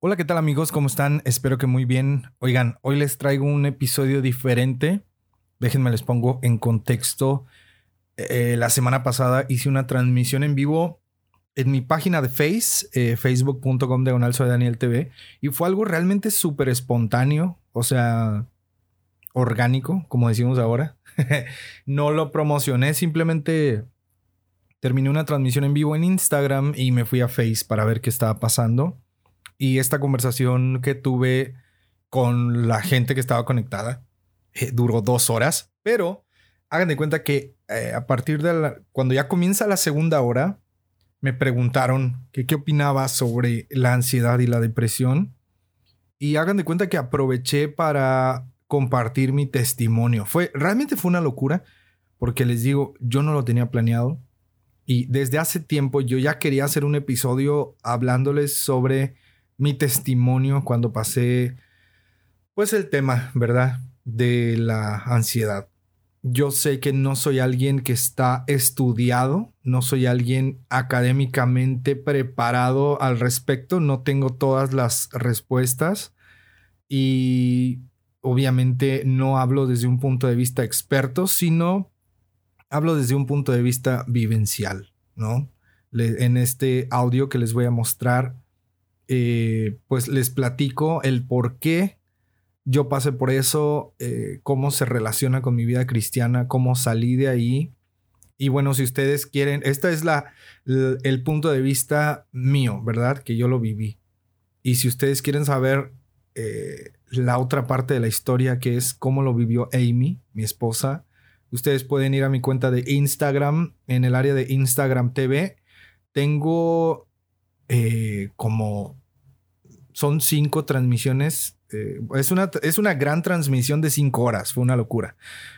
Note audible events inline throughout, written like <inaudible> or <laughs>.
Hola, ¿qué tal amigos? ¿Cómo están? Espero que muy bien. Oigan, hoy les traigo un episodio diferente. Déjenme les pongo en contexto. Eh, la semana pasada hice una transmisión en vivo en mi página de Face, eh, facebook.com diagonal soy Daniel TV, y fue algo realmente súper espontáneo, o sea, orgánico, como decimos ahora. <laughs> no lo promocioné, simplemente terminé una transmisión en vivo en Instagram y me fui a Face para ver qué estaba pasando. Y esta conversación que tuve con la gente que estaba conectada eh, duró dos horas, pero hagan de cuenta que eh, a partir de cuando ya comienza la segunda hora, me preguntaron que qué opinaba sobre la ansiedad y la depresión. Y hagan de cuenta que aproveché para compartir mi testimonio. Fue, realmente fue una locura, porque les digo, yo no lo tenía planeado. Y desde hace tiempo yo ya quería hacer un episodio hablándoles sobre mi testimonio cuando pasé, pues el tema, ¿verdad? De la ansiedad. Yo sé que no soy alguien que está estudiado, no soy alguien académicamente preparado al respecto, no tengo todas las respuestas y obviamente no hablo desde un punto de vista experto, sino hablo desde un punto de vista vivencial, ¿no? en este audio que les voy a mostrar, eh, pues les platico el por qué yo pasé por eso, eh, cómo se relaciona con mi vida cristiana, cómo salí de ahí. Y bueno, si ustedes quieren, este es la, el punto de vista mío, ¿verdad? Que yo lo viví. Y si ustedes quieren saber eh, la otra parte de la historia, que es cómo lo vivió Amy, mi esposa, ustedes pueden ir a mi cuenta de Instagram, en el área de Instagram TV. Tengo como, son cinco transmisiones eh, es, una, es una gran transmisión de cinco horas, fue una locura.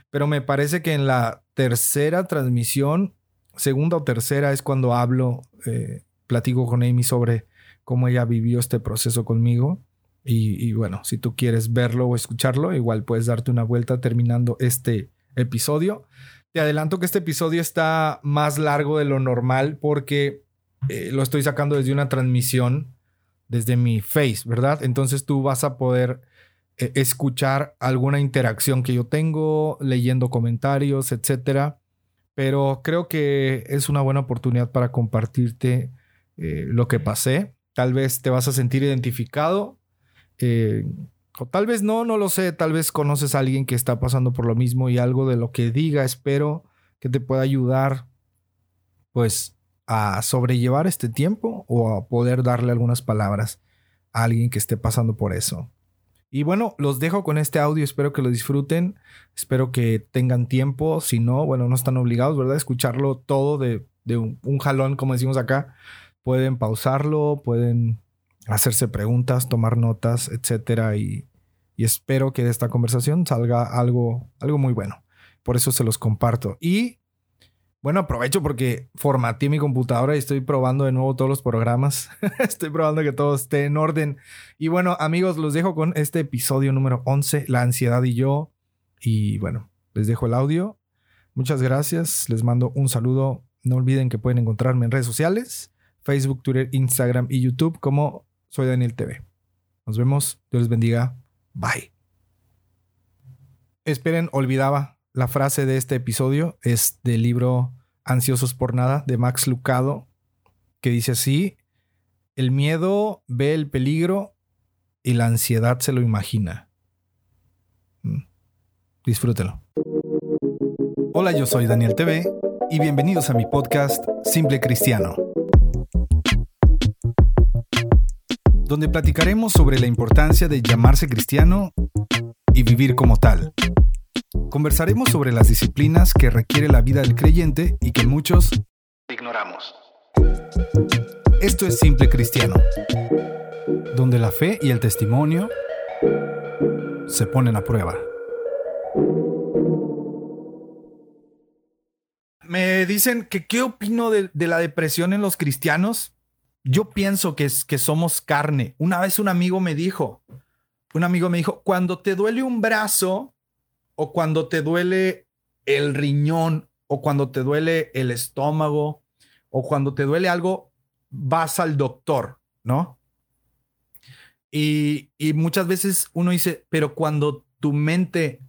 Pero me parece que en la tercera transmisión, segunda o tercera, es cuando hablo, eh, platico con Amy sobre cómo ella vivió este proceso conmigo. Y, bueno, si tú quieres verlo o escucharlo, igual puedes darte una vuelta terminando este episodio. Te adelanto que este episodio está más largo de lo normal porque eh, lo estoy sacando desde una transmisión desde mi face, ¿verdad? Entonces tú vas a poder eh, escuchar alguna interacción que yo tengo, leyendo comentarios, etcétera. Pero creo que es una buena oportunidad para compartirte eh, lo que pasé. Tal vez te vas a sentir identificado. Eh, o tal vez no, no lo sé. Tal vez conoces a alguien que está pasando por lo mismo y algo de lo que diga, espero que te pueda ayudar, pues, a sobrellevar este tiempo o a poder darle algunas palabras a alguien que esté pasando por eso. Y bueno, los dejo con este audio, espero que lo disfruten, espero que tengan tiempo, si no, bueno, no están obligados, ¿verdad? Escucharlo todo de, un, jalón, como decimos acá. Pueden pausarlo, pueden hacerse preguntas, tomar notas, etcétera, y, y espero que de esta conversación salga algo, algo muy bueno. Por eso se los comparto. Y bueno, aprovecho porque formateé mi computadora y estoy probando de nuevo todos los programas. <laughs> estoy probando que todo esté en orden. Y bueno, amigos, los dejo con este episodio número 11, La ansiedad y yo. Y bueno, les dejo el audio. Muchas gracias. Les mando un saludo. No olviden que pueden encontrarme en redes sociales, Facebook, Twitter, Instagram y YouTube como Soy Daniel TV. Nos vemos. Dios les bendiga. Bye. Esperen, olvidaba la frase de este episodio es del libro Ansiosos por Nada de Max Lucado, que dice así, el miedo ve el peligro y la ansiedad se lo imagina. Mm. Disfrútelo. Hola, yo soy Daniel TV y bienvenidos a mi podcast Simple Cristiano, donde platicaremos sobre la importancia de llamarse cristiano y vivir como tal. Conversaremos sobre las disciplinas que requiere la vida del creyente y que muchos ignoramos. Esto es Simple Cristiano, donde la fe y el testimonio se ponen a prueba. Me dicen que qué opino de, la depresión en los cristianos. Yo pienso que, es, que somos carne. Una vez un amigo me dijo, un amigo me dijo, cuando te duele un brazo, o cuando te duele el riñón o cuando te duele el estómago o cuando te duele algo, vas al doctor, ¿no? Y, y muchas veces uno dice, pero cuando tu mente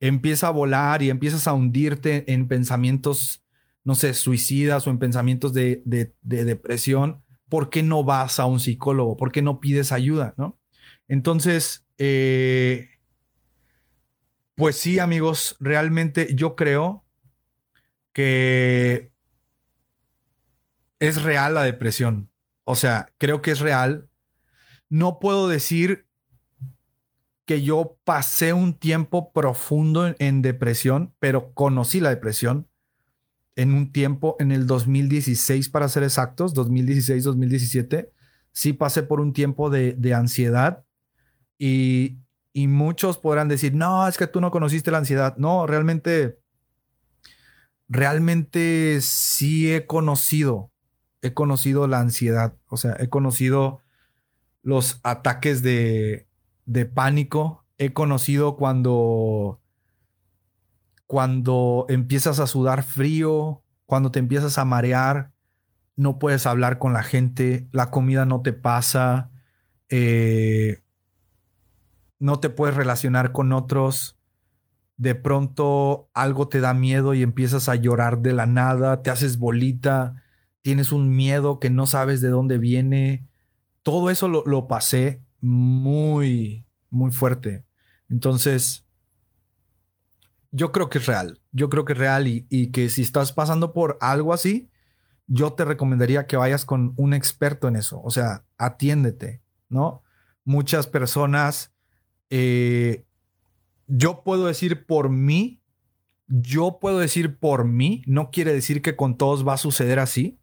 empieza a volar y empiezas a hundirte en pensamientos, no sé, suicidas o en pensamientos de, de, depresión, ¿por qué no vas a un psicólogo? ¿Por qué no pides ayuda? ¿no? Entonces, eh, pues sí, amigos, realmente yo creo que es real la depresión. O sea, creo que es real. No puedo decir que yo pasé un tiempo profundo en, depresión, pero conocí la depresión en un tiempo, en el 2016 para ser exactos, 2016-2017, sí pasé por un tiempo de, de ansiedad y, y, muchos podrán decir, no, es que tú no conociste la ansiedad. No, realmente, realmente sí he conocido, he conocido la ansiedad, o sea, he conocido los ataques de, de pánico he conocido cuando cuando empiezas a sudar frío, cuando te empiezas a marear, no puedes hablar con la gente, la comida no te pasa, eh, no te puedes relacionar con otros, de pronto algo te da miedo y empiezas a llorar de la nada, te haces bolita, tienes un miedo que no sabes de dónde viene. Todo eso lo, lo pasé muy, muy fuerte. Entonces, yo creo que es real. Yo creo que es real y, que si estás pasando por algo así, yo te recomendaría que vayas con un experto en eso. O sea, atiéndete, ¿no? Muchas personas, eh, yo puedo decir por mí, yo puedo decir por mí, no quiere decir que con todos va a suceder así,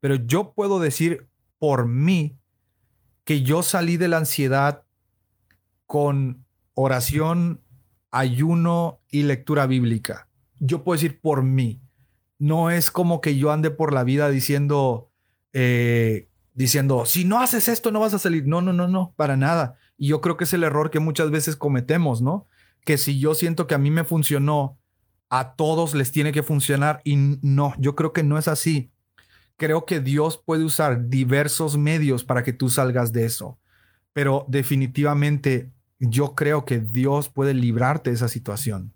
pero yo puedo decir por mí que yo salí de la ansiedad con oración, ayuno y lectura bíblica. Yo puedo decir por mí. No es como que yo ande por la vida diciendo, eh, diciendo, si no haces esto no vas a salir. No, no, no, no, para nada. Y yo creo que es el error que muchas veces cometemos, ¿no? Que si yo siento que a mí me funcionó, a todos les tiene que funcionar y no, yo creo que no es así creo que Dios puede usar diversos medios para que tú salgas de eso. Pero definitivamente yo creo que Dios puede librarte de esa situación.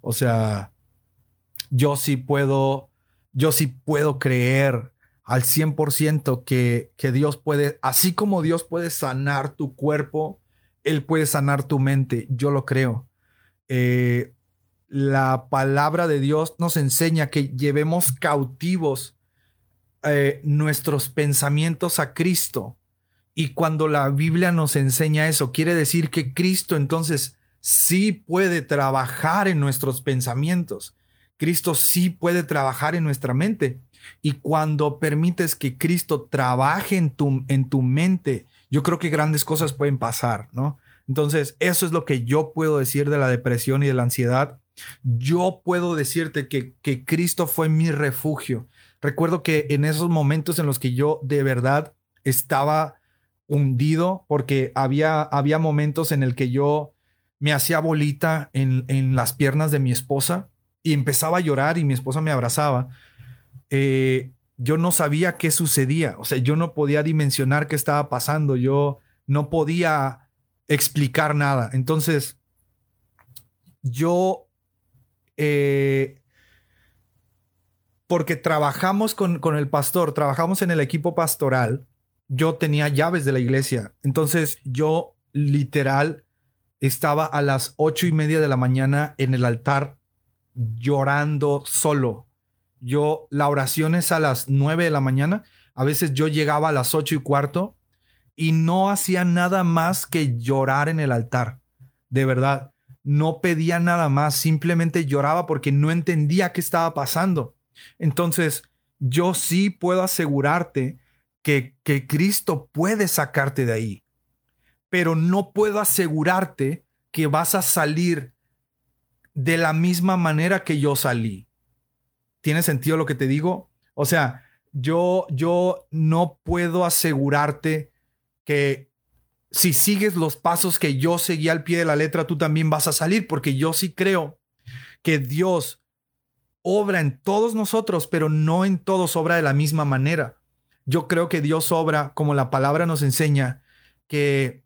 O sea, yo sí puedo, yo sí puedo creer al 100% que, que Dios puede, así como Dios puede sanar tu cuerpo, Él puede sanar tu mente. Yo lo creo. Eh, la palabra de Dios nos enseña que llevemos cautivos eh, nuestros pensamientos a Cristo. Y cuando la Biblia nos enseña eso, quiere decir que Cristo entonces sí puede trabajar en nuestros pensamientos. Cristo sí puede trabajar en nuestra mente. Y cuando permites que Cristo trabaje en tu, en tu mente, yo creo que grandes cosas pueden pasar, ¿no? Entonces, eso es lo que yo puedo decir de la depresión y de la ansiedad. Yo puedo decirte que, que Cristo fue mi refugio. Recuerdo que en esos momentos en los que yo de verdad estaba hundido, porque había, había momentos en el que yo me hacía bolita en, en las piernas de mi esposa y empezaba a llorar y mi esposa me abrazaba. Eh, yo no sabía qué sucedía, o sea, yo no podía dimensionar qué estaba pasando, yo no podía explicar nada. Entonces, yo eh, porque trabajamos con, con el pastor, trabajamos en el equipo pastoral, yo tenía llaves de la iglesia. Entonces yo literal estaba a las ocho y media de la mañana en el altar llorando solo. Yo, la oración es a las nueve de la mañana. A veces yo llegaba a las ocho y cuarto y no hacía nada más que llorar en el altar. De verdad, no pedía nada más, simplemente lloraba porque no entendía qué estaba pasando. Entonces, yo sí puedo asegurarte que, que Cristo puede sacarte de ahí, pero no puedo asegurarte que vas a salir de la misma manera que yo salí. ¿Tiene sentido lo que te digo? O sea, yo, yo no puedo asegurarte que si sigues los pasos que yo seguí al pie de la letra, tú también vas a salir, porque yo sí creo que Dios obra en todos nosotros, pero no en todos obra de la misma manera. Yo creo que Dios obra, como la palabra nos enseña, que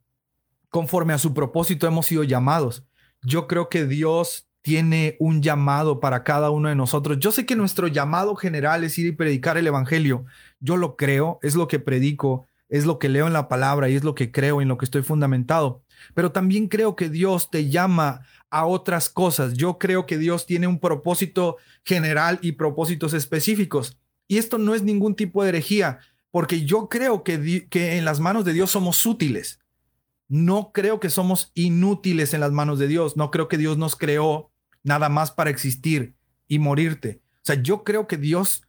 conforme a su propósito hemos sido llamados. Yo creo que Dios tiene un llamado para cada uno de nosotros. Yo sé que nuestro llamado general es ir y predicar el Evangelio. Yo lo creo, es lo que predico, es lo que leo en la palabra y es lo que creo, en lo que estoy fundamentado. Pero también creo que Dios te llama a otras cosas. Yo creo que Dios tiene un propósito general y propósitos específicos. Y esto no es ningún tipo de herejía, porque yo creo que, en las manos de Dios somos útiles. No creo que somos inútiles en las manos de Dios. No creo que Dios nos creó nada más para existir y morirte. O sea, yo creo que Dios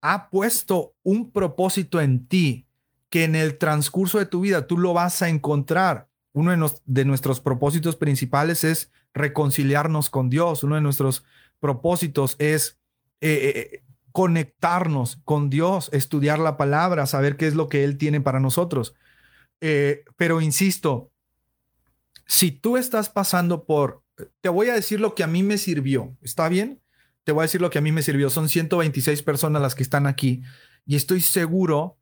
ha puesto un propósito en ti que en el transcurso de tu vida tú lo vas a encontrar. Uno de, nuestros propósitos principales es reconciliarnos con Dios. Uno de nuestros propósitos es eh, eh, eh, conectarnos con Dios, estudiar la palabra, saber qué es lo que Él tiene para nosotros. pero insisto, si tú estás pasando por, te voy a decir lo que a mí me sirvió, ¿está bien? Te voy a decir lo que a mí me sirvió. Son 126 personas las que están aquí y estoy seguro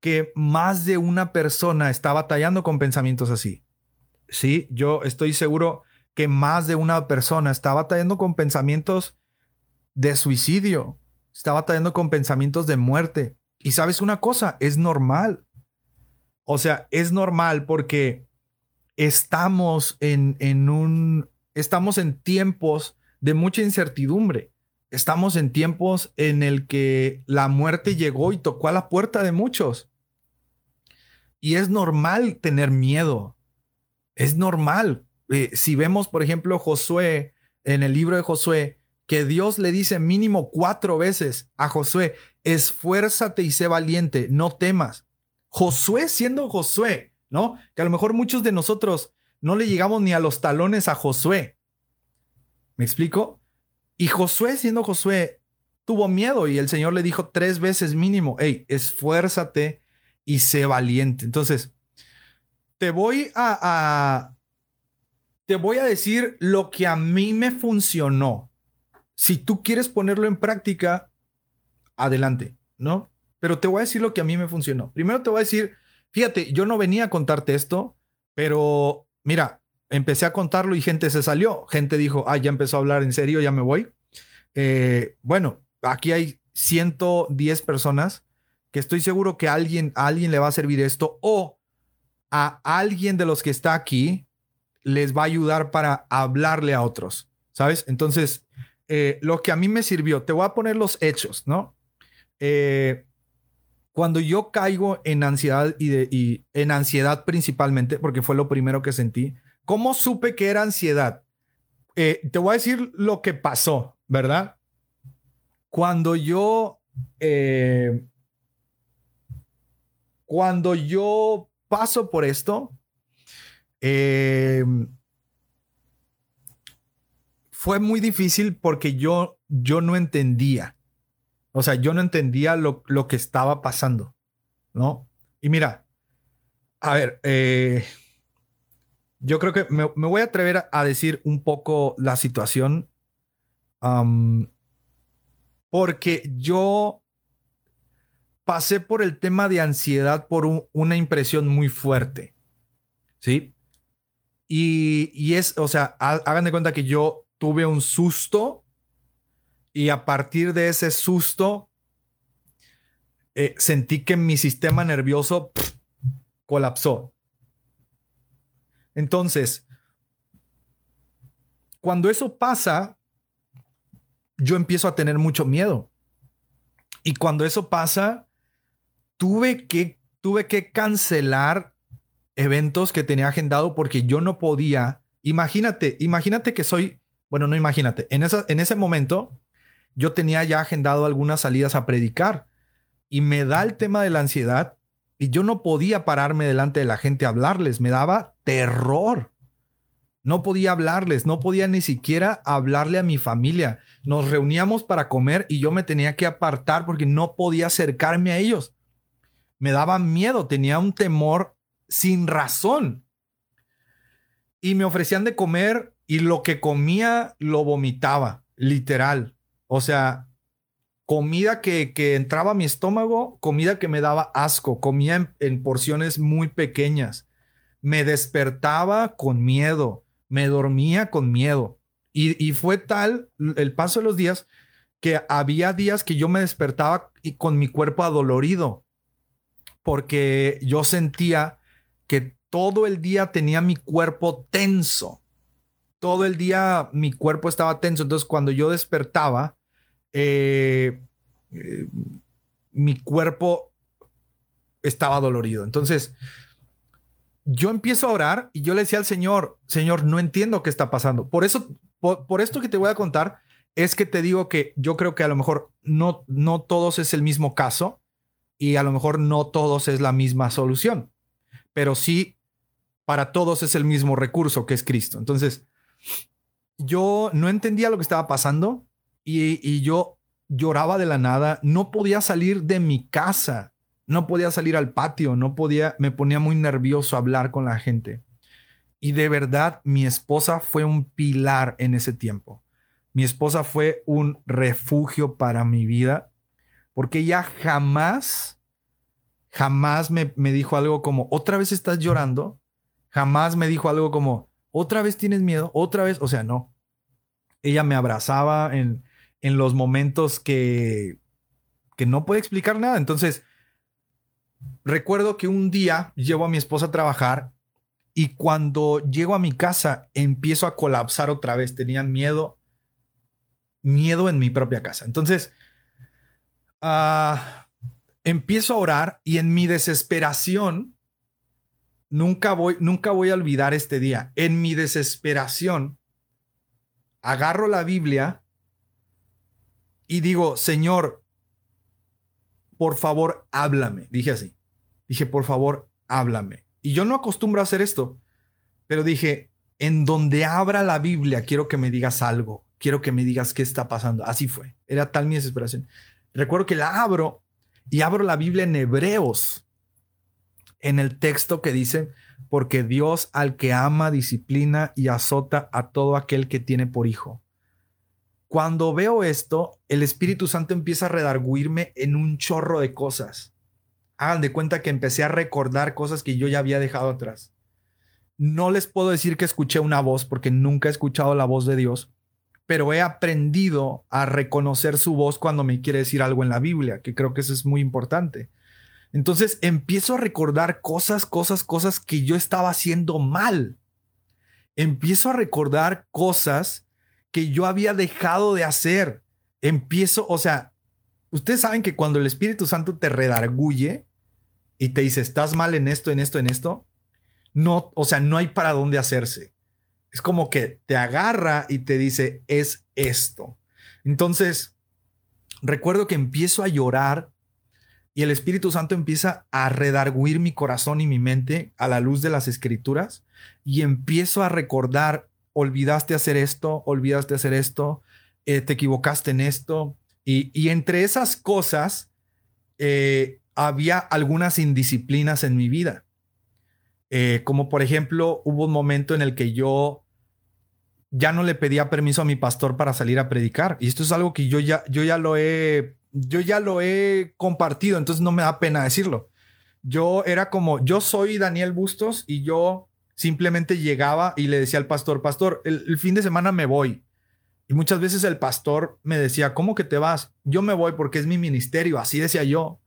que más de una persona está batallando con pensamientos así. Sí, yo estoy seguro que más de una persona está batallando con pensamientos de suicidio, está batallando con pensamientos de muerte. Y sabes una cosa, es normal. O sea, es normal porque estamos en, en un, estamos en tiempos de mucha incertidumbre. Estamos en tiempos en el que la muerte llegó y tocó a la puerta de muchos. Y es normal tener miedo. Es normal. Eh, si vemos, por ejemplo, Josué, en el libro de Josué, que Dios le dice mínimo cuatro veces a Josué, esfuérzate y sé valiente, no temas. Josué siendo Josué, ¿no? Que a lo mejor muchos de nosotros no le llegamos ni a los talones a Josué. ¿Me explico? Y Josué siendo Josué tuvo miedo y el Señor le dijo tres veces mínimo, hey, esfuérzate y sé valiente. Entonces, te voy a, te voy a decir lo que a mí me funcionó. Si tú quieres ponerlo en práctica, adelante, ¿no? Pero te voy a decir lo que a mí me funcionó. Primero te voy a decir, fíjate, yo no venía a contarte esto, pero mira, empecé a contarlo y gente se salió. Gente dijo, ah, ya empezó a hablar en serio, ya me voy. Eh, bueno, aquí hay 110 personas que estoy seguro que alguien, a alguien le va a servir esto o a alguien de los que está aquí les va a ayudar para hablarle a otros, ¿sabes? Entonces, eh, lo que a mí me sirvió, te voy a poner los hechos, ¿no? Eh, cuando yo caigo en ansiedad y, en ansiedad principalmente, porque fue lo primero que sentí, ¿cómo supe que era ansiedad? Eh, te voy a decir lo que pasó, ¿verdad? Cuando yo cuando yo paso por esto, eh, fue muy difícil porque yo, yo no entendía. O sea, yo no entendía lo, lo que estaba pasando, ¿no? Y mira, a ver, eh, yo creo que me, voy a atrever a, decir un poco la situación, porque yo pasé por el tema de ansiedad por una impresión muy fuerte. ¿Sí? Y, es, o sea, hagan de cuenta que yo tuve un susto y a partir de ese susto eh, sentí que mi sistema nervioso colapsó. Entonces, cuando eso pasa, yo empiezo a tener mucho miedo. Y cuando eso pasa, tuve que, tuve que cancelar eventos que tenía agendado porque yo no podía. Imagínate, imagínate que soy, bueno, no imagínate, en, esa, en ese momento yo tenía ya agendado algunas salidas a predicar y me da el tema de la ansiedad y yo no podía pararme delante de la gente a hablarles, me daba terror. No podía hablarles, no podía ni siquiera hablarle a mi familia. Nos reuníamos para comer y yo me tenía que apartar porque no podía acercarme a ellos me daba miedo, tenía un temor sin razón. Y me ofrecían de comer y lo que comía lo vomitaba, literal. O sea, comida que, entraba a mi estómago, comida que me daba asco, comía en, porciones muy pequeñas. me despertaba con miedo, me dormía con miedo. Y, y, fue tal el paso de los días que había días que yo me despertaba y con mi cuerpo adolorido, porque yo sentía que todo el día tenía mi cuerpo tenso. Todo el día mi cuerpo estaba tenso. Entonces cuando yo despertaba, eh, eh, mi cuerpo estaba dolorido. Entonces, yo empiezo a orar y yo le decía al Señor, Señor, no entiendo qué está pasando. Por eso, por, esto que te voy a contar, es que te digo que yo creo que a lo mejor no, no todos es el mismo caso y a lo mejor no todos es la misma solución, pero sí para todos es el mismo recurso que es Cristo. Entonces, yo no entendía lo que estaba pasando y, yo lloraba de la nada, no podía salir de mi casa no podía salir al patio, no podía, me ponía muy nervioso hablar con la gente. Y de verdad, mi esposa fue un pilar en ese tiempo. Mi esposa fue un refugio para mi vida, porque ella jamás, jamás me, me dijo algo como, otra vez estás llorando. Jamás me dijo algo como, otra vez tienes miedo, otra vez, o sea, no. Ella me abrazaba en, en los momentos que, que no puede explicar nada. Entonces, recuerdo que un día llevo a mi esposa a trabajar y cuando llego a mi casa empiezo a colapsar otra vez. Tenía miedo, miedo en mi propia casa. Entonces, ah, empiezo a orar y en mi desesperación, nunca voy, nunca voy a olvidar este día. En mi desesperación, agarro la Biblia y digo, Señor, por favor, háblame. Dije así. Dije, por favor, háblame. Y yo no acostumbro a hacer esto, pero dije, en donde abra la Biblia, quiero que me digas algo. Quiero que me digas qué está pasando. Así fue. Era tal mi desesperación. Recuerdo que la abro y abro la Biblia en Hebreos, en el texto que dice, porque Dios al que ama, disciplina y azota a todo aquel que tiene por hijo. Cuando veo esto, el Espíritu Santo empieza a redarguirme en un chorro de cosas. Hagan de cuenta que empecé a recordar cosas que yo ya había dejado atrás. No les puedo decir que escuché una voz porque nunca he escuchado la voz de Dios, pero he aprendido a reconocer su voz cuando me quiere decir algo en la Biblia, que creo que eso es muy importante. Entonces empiezo a recordar cosas, cosas, cosas que yo estaba haciendo mal. Empiezo a recordar cosas que yo había dejado de hacer. Empiezo, o sea, ustedes saben que cuando el Espíritu Santo te redarguye y te dice, estás mal en esto, en esto, en esto, no, o sea, no hay para dónde hacerse. Es como que te agarra y te dice, es esto. Entonces, recuerdo que empiezo a llorar y el Espíritu Santo empieza a redarguir mi corazón y mi mente a la luz de las escrituras y empiezo a recordar olvidaste hacer esto, olvidaste hacer esto, eh, te equivocaste en esto. Y, entre esas cosas, eh, había algunas indisciplinas en mi vida. Eh, como por ejemplo, hubo un momento en el que yo ya no le pedía permiso a mi pastor para salir a predicar. Y esto es algo que yo ya, yo ya lo he, yo ya lo he compartido, entonces no me da pena decirlo. Yo era como, yo soy Daniel Bustos y yo simplemente llegaba y le decía al pastor, pastor, el, fin de semana me voy. Y muchas veces el pastor me decía, ¿cómo que te vas? Yo me voy porque es mi ministerio, así decía yo.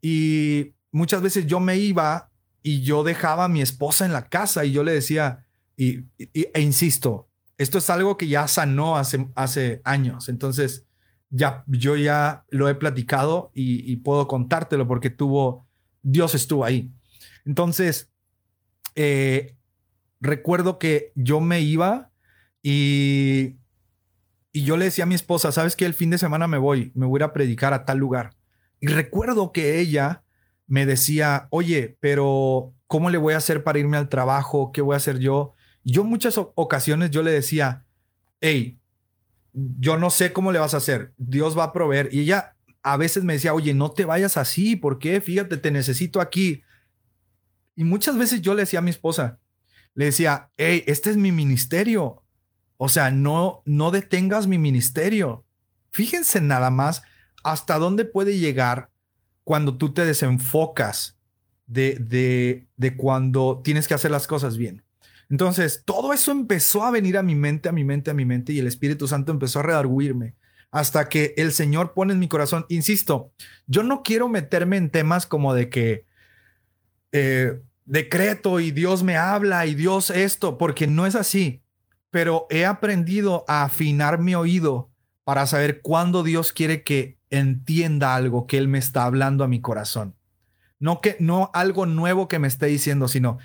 Y muchas veces yo me iba y yo dejaba a mi esposa en la casa y yo le decía, y, e insisto, esto es algo que ya sanó hace, hace años. Entonces, ya, yo ya lo he platicado y, puedo contártelo porque tuvo, Dios estuvo ahí. Entonces, eh, recuerdo que yo me iba y, y yo le decía a mi esposa, ¿sabes que El fin de semana me voy, me voy a, a predicar a tal lugar. Y recuerdo que ella me decía, oye, pero ¿cómo le voy a hacer para irme al trabajo? ¿Qué voy a hacer yo? yo muchas ocasiones yo le decía, hey, yo no sé cómo le vas a hacer, Dios va a proveer. Y ella a veces me decía, oye, no te vayas así, ¿por qué? Fíjate, te necesito aquí. Y muchas veces yo le decía a mi esposa, le decía, hey, este es mi ministerio. O sea, no, no detengas mi ministerio. Fíjense nada más hasta dónde puede llegar cuando tú te desenfocas de, de, de cuando tienes que hacer las cosas bien. Entonces, todo eso empezó a venir a mi mente, a mi mente, a mi mente, y el Espíritu Santo empezó a redarguirme hasta que el Señor pone en mi corazón. Insisto, yo no quiero meterme en temas como de que eh, decreto y Dios me habla y Dios esto, porque no es así. Pero he aprendido a afinar mi oído para saber cuándo Dios quiere que entienda algo que Él me está hablando a mi corazón. No que no algo nuevo que me esté diciendo, sino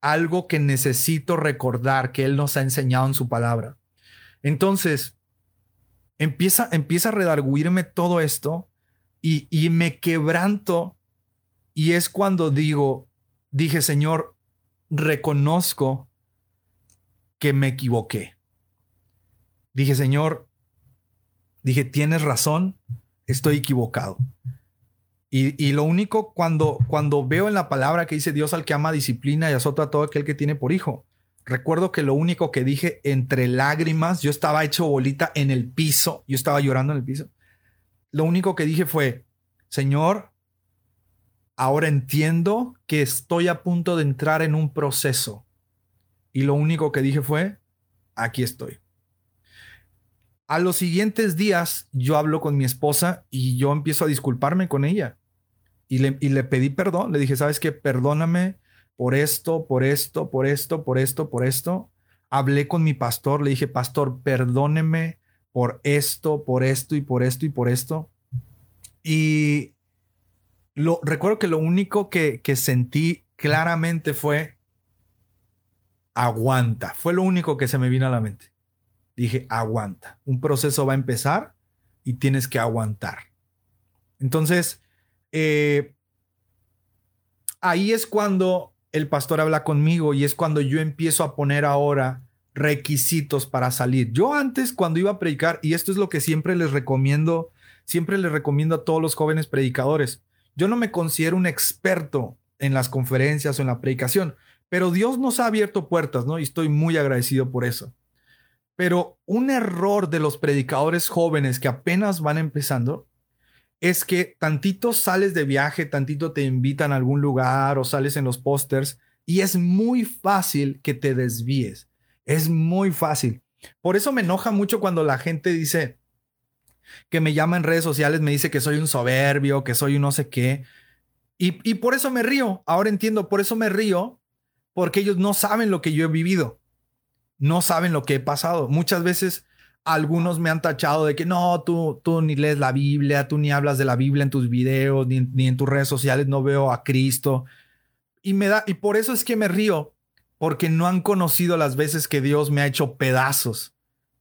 algo que necesito recordar que Él nos ha enseñado en su palabra. Entonces, empieza, empieza a redarguirme todo esto y, y me quebranto y es cuando digo, dije, Señor, reconozco que me equivoqué. Dije, Señor, dije, tienes razón, estoy equivocado. Y, lo único cuando, cuando veo en la palabra que dice Dios al que ama disciplina y azota a todo aquel que tiene por hijo. Recuerdo que lo único que dije entre lágrimas, yo estaba hecho bolita en el piso, yo estaba llorando en el piso. Lo único que dije fue, Señor, ahora entiendo que estoy a punto de entrar en un proceso. Y lo único que dije fue, aquí estoy. A los siguientes días yo hablo con mi esposa y yo empiezo a disculparme con ella y le, pedí perdón. Le dije, ¿sabes qué? Perdóname por esto, por esto, por esto, por esto, por esto. Hablé con mi pastor, le dije, pastor, perdóneme por esto, por esto y por esto y por esto. Y lo recuerdo que lo único que, que sentí claramente fue aguanta. Fue lo único que se me vino a la mente. Dije, aguanta. Un proceso va a empezar y tienes que aguantar. Entonces, eh, ahí es cuando el pastor habla conmigo y es cuando yo empiezo a poner ahora requisitos para salir. Yo antes cuando iba a predicar, y esto es lo que siempre les recomiendo, siempre les recomiendo a todos los jóvenes predicadores, yo no me considero un experto en las conferencias o en la predicación, pero Dios nos ha abierto puertas, ¿no? Y estoy muy agradecido por eso. Pero un error de los predicadores jóvenes que apenas van empezando es que tantito sales de viaje, tantito te invitan a algún lugar o sales en los pósters y es muy fácil que te desvíes. Es muy fácil. Por eso me enoja mucho cuando la gente dice que me llama en redes sociales, me dice que soy un soberbio, que soy un no sé qué. Y, y por eso me río. Ahora entiendo, por eso me río, porque ellos no saben lo que yo he vivido. No saben lo que he pasado. Muchas veces algunos me han tachado de que no, tú, tú ni lees la Biblia, tú ni hablas de la Biblia en tus videos, ni, ni en tus redes sociales, no veo a Cristo. Y me da, y por eso es que me río, porque no han conocido las veces que Dios me ha hecho pedazos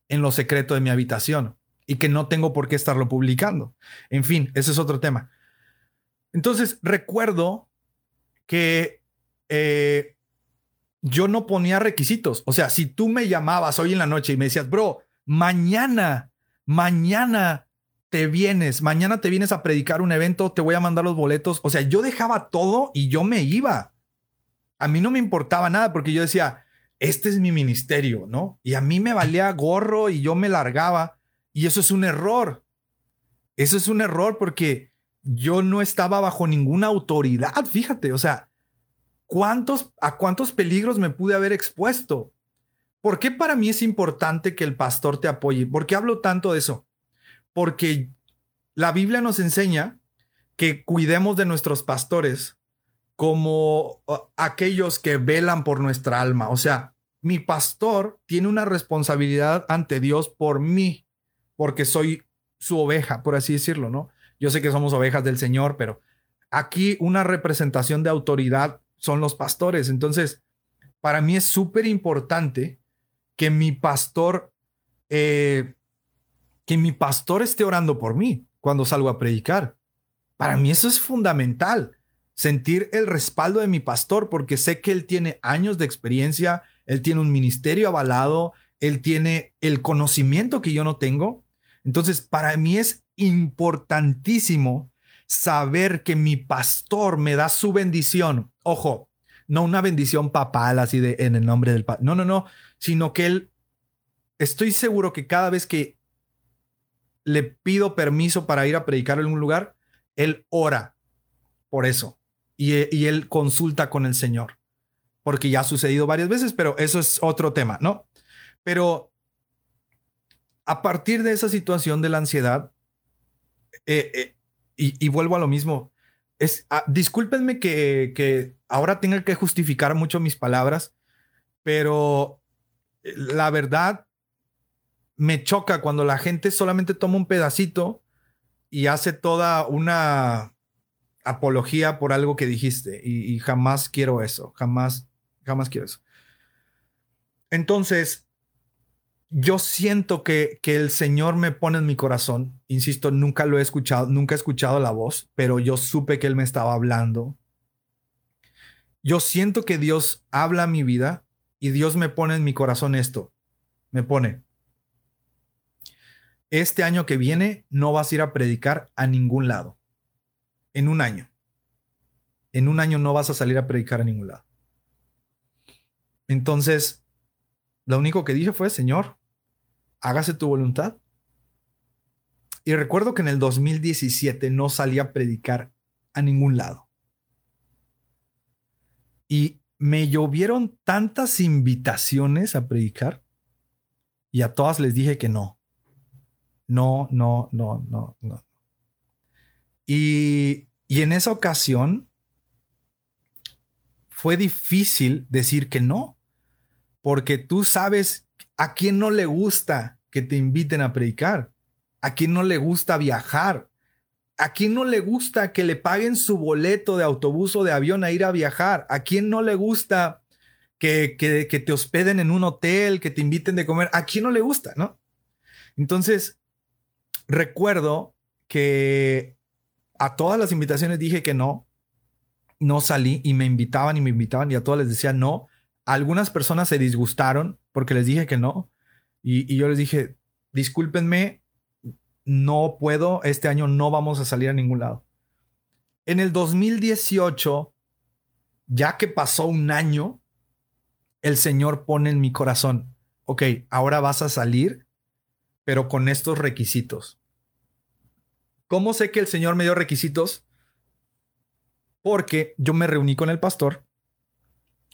en lo secreto de mi habitación y que no tengo por qué estarlo publicando. En fin, ese es otro tema. Entonces, recuerdo que eh, yo no ponía requisitos. O sea, si tú me llamabas hoy en la noche y me decías, bro, mañana, mañana te vienes, mañana te vienes a predicar un evento, te voy a mandar los boletos. O sea, yo dejaba todo y yo me iba. A mí no me importaba nada porque yo decía, este es mi ministerio, ¿no? Y a mí me valía gorro y yo me largaba. Y eso es un error. Eso es un error porque yo no estaba bajo ninguna autoridad, fíjate, o sea, ¿cuántos, a cuántos peligros me pude haber expuesto? ¿Por qué para mí es importante que el pastor te apoye? ¿Por qué hablo tanto de eso? Porque la Biblia nos enseña que cuidemos de nuestros pastores como aquellos que velan por nuestra alma. O sea, mi pastor tiene una responsabilidad ante Dios por mí, porque soy su oveja, por así decirlo, ¿no? Yo sé que somos ovejas del Señor, pero aquí una representación de autoridad son los pastores. Entonces, para mí es súper importante que mi pastor, eh, que mi pastor esté orando por mí cuando salgo a predicar. Para mí eso es fundamental, sentir el respaldo de mi pastor, porque sé que él tiene años de experiencia, él tiene un ministerio avalado, él tiene el conocimiento que yo no tengo. Entonces, para mí es importantísimo saber que mi pastor me da su bendición. Ojo, no una bendición papal así de en el nombre del Padre. No, no, no, sino que él, estoy seguro que cada vez que le pido permiso para ir a predicar en un lugar, él ora por eso. y, él consulta con el Señor, porque ya ha sucedido varias veces, pero eso es otro tema, ¿no? Pero a partir de esa situación de la ansiedad, eh, eh, y, vuelvo a lo mismo, es, ah, discúlpenme que, que ahora tenga que justificar mucho mis palabras, pero la verdad me choca cuando la gente solamente toma un pedacito y hace toda una apología por algo que dijiste y, jamás quiero eso, jamás, jamás quiero eso. Entonces, yo siento que, que el Señor me pone en mi corazón, insisto, nunca lo he escuchado, nunca he escuchado la voz, pero yo supe que Él me estaba hablando. Yo siento que Dios habla a mi vida y Dios me pone en mi corazón esto, me pone, este año que viene no vas a ir a predicar a ningún lado en un año. En un año no vas a salir a predicar a ningún lado. Entonces, lo único que dije fue, Señor, hágase tu voluntad. Y recuerdo que en el 2017 no salí a predicar a ningún lado. Y me llovieron tantas invitaciones a predicar y a todas les dije que no. No, no, no, no, no. Y, en esa ocasión fue difícil decir que no, porque tú sabes a quién no le gusta que te inviten a predicar, a quién no le gusta viajar, a quién no le gusta que le paguen su boleto de autobús o de avión a ir a viajar, a quién no le gusta que, que, te hospeden en un hotel, que te inviten de comer, a quién no le gusta, ¿no? Entonces, recuerdo que a todas las invitaciones dije que no, no salí y me invitaban y me invitaban y a todas les decía no. Algunas personas se disgustaron porque les dije que no y, yo les dije, discúlpenme, no puedo, este año no vamos a salir a ningún lado. En el 2018, ya que pasó un año, el Señor pone en mi corazón, ok, ahora vas a salir, pero con estos requisitos. ¿Cómo sé que el Señor me dio requisitos? Porque yo me reuní con el pastor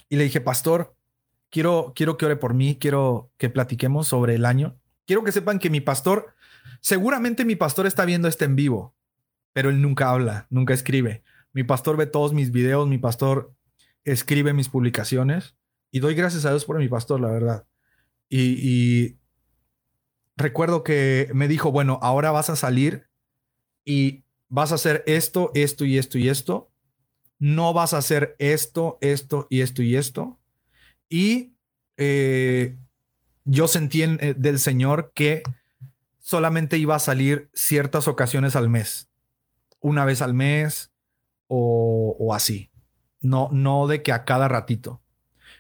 y le dije, pastor, quiero, quiero que ore por mí, quiero que platiquemos sobre el año. Quiero que sepan que mi pastor, seguramente mi pastor está viendo este en vivo, pero él nunca habla, nunca escribe. Mi pastor ve todos mis videos, mi pastor escribe mis publicaciones y doy gracias a Dios por mi pastor, la verdad. Y, recuerdo que me dijo, bueno, ahora vas a salir y vas a hacer esto, esto y esto y esto. No vas a hacer esto, esto y esto y esto. Y eh, yo sentí eh, del Señor que solamente iba a salir ciertas ocasiones al mes. Una vez al mes o, así. No, no de que a cada ratito.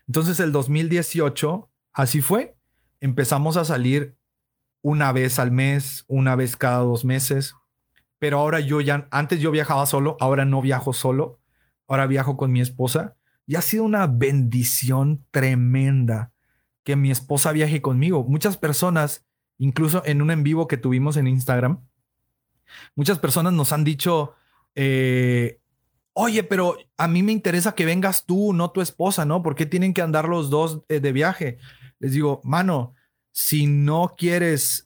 Entonces el 2018, así fue. Empezamos a salir una vez al mes, una vez cada dos meses pero ahora yo ya, antes yo viajaba solo, ahora no viajo solo, ahora viajo con mi esposa y ha sido una bendición tremenda que mi esposa viaje conmigo. Muchas personas, incluso en un en vivo que tuvimos en Instagram, muchas personas nos han dicho, eh, oye, pero a mí me interesa que vengas tú, no tu esposa, ¿no? ¿Por qué tienen que andar los dos eh, de viaje? Les digo, mano, si no quieres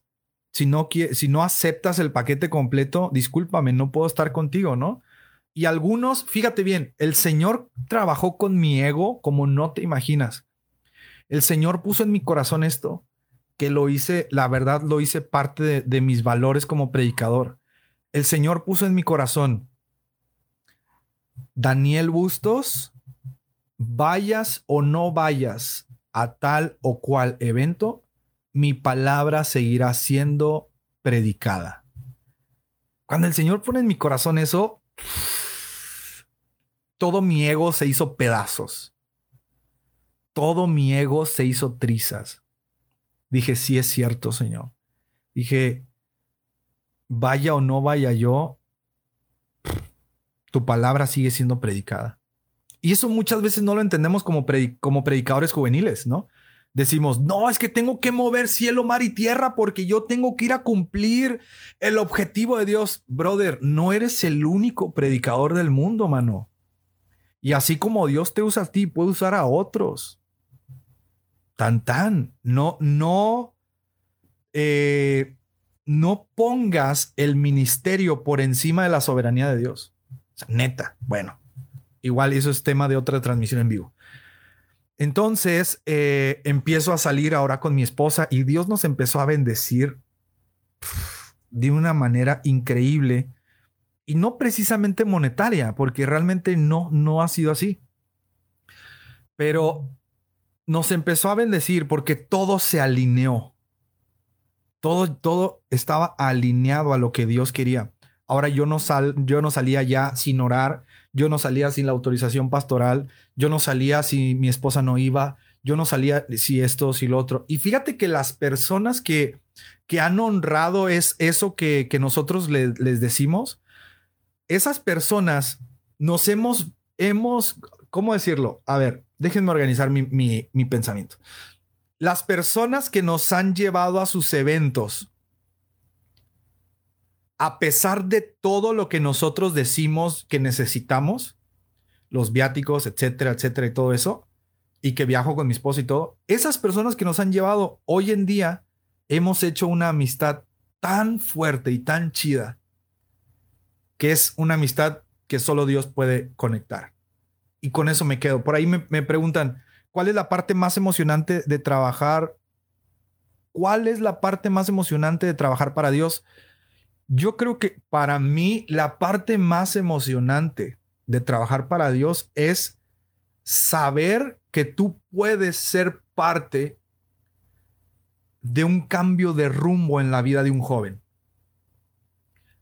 si no, si no aceptas el paquete completo, discúlpame, no puedo estar contigo, ¿no? Y algunos, fíjate bien, el Señor trabajó con mi ego como no te imaginas. El Señor puso en mi corazón esto, que lo hice, la verdad lo hice parte de, mis valores como predicador. El Señor puso en mi corazón, Daniel Bustos, vayas o no vayas a tal o cual evento, mi palabra seguirá siendo predicada. Cuando el Señor pone en mi corazón eso, todo mi ego se hizo pedazos. Todo mi ego se hizo trizas. Dije, sí es cierto, Señor. Dije, vaya o no vaya yo, tu palabra sigue siendo predicada. Y eso muchas veces no lo entendemos como, como predicadores juveniles, ¿no? decimos, no, es que tengo que mover cielo, mar y tierra porque yo tengo que ir a cumplir el objetivo de Dios. Brother, no eres el único predicador del mundo, mano. Y así como Dios te usa a ti, puede usar a otros. Tan tan. No, no, eh, no pongas el ministerio por encima de la soberanía de Dios. neta. Bueno, igual eso es tema de otra transmisión en vivo. Entonces eh, empiezo a salir ahora con mi esposa y Dios nos empezó a bendecir de una manera increíble y no precisamente monetaria, porque realmente no, no ha sido así. Pero nos empezó a bendecir porque todo se alineó. Todo, todo estaba alineado a lo que Dios quería. Ahora yo no, sal, yo no salía ya sin orar, yo no salía sin la autorización pastoral, yo no salía si mi esposa no iba, yo no salía si esto, si lo otro. Y fíjate que las personas que, que han honrado es eso que, que nosotros les decimos, esas personas nos hemos, hemos, ¿cómo decirlo? A ver, déjenme organizar mi, mi, mi pensamiento. Las personas que nos han llevado a sus eventos, a pesar de todo lo que nosotros decimos que necesitamos, los viáticos, etcétera, etcétera, y todo eso, y que viajo con mi esposo y todo, esas personas que nos han llevado hoy en día, hemos hecho una amistad tan fuerte y tan chida, que es una amistad que solo Dios puede conectar. Y con eso me quedo. Por ahí me, preguntan, ¿cuál es la parte más emocionante de trabajar? ¿Cuál es la parte más emocionante de trabajar para Dios? Yo creo que para mí la parte más emocionante de trabajar para Dios es saber que tú puedes ser parte de un cambio de rumbo en la vida de un joven.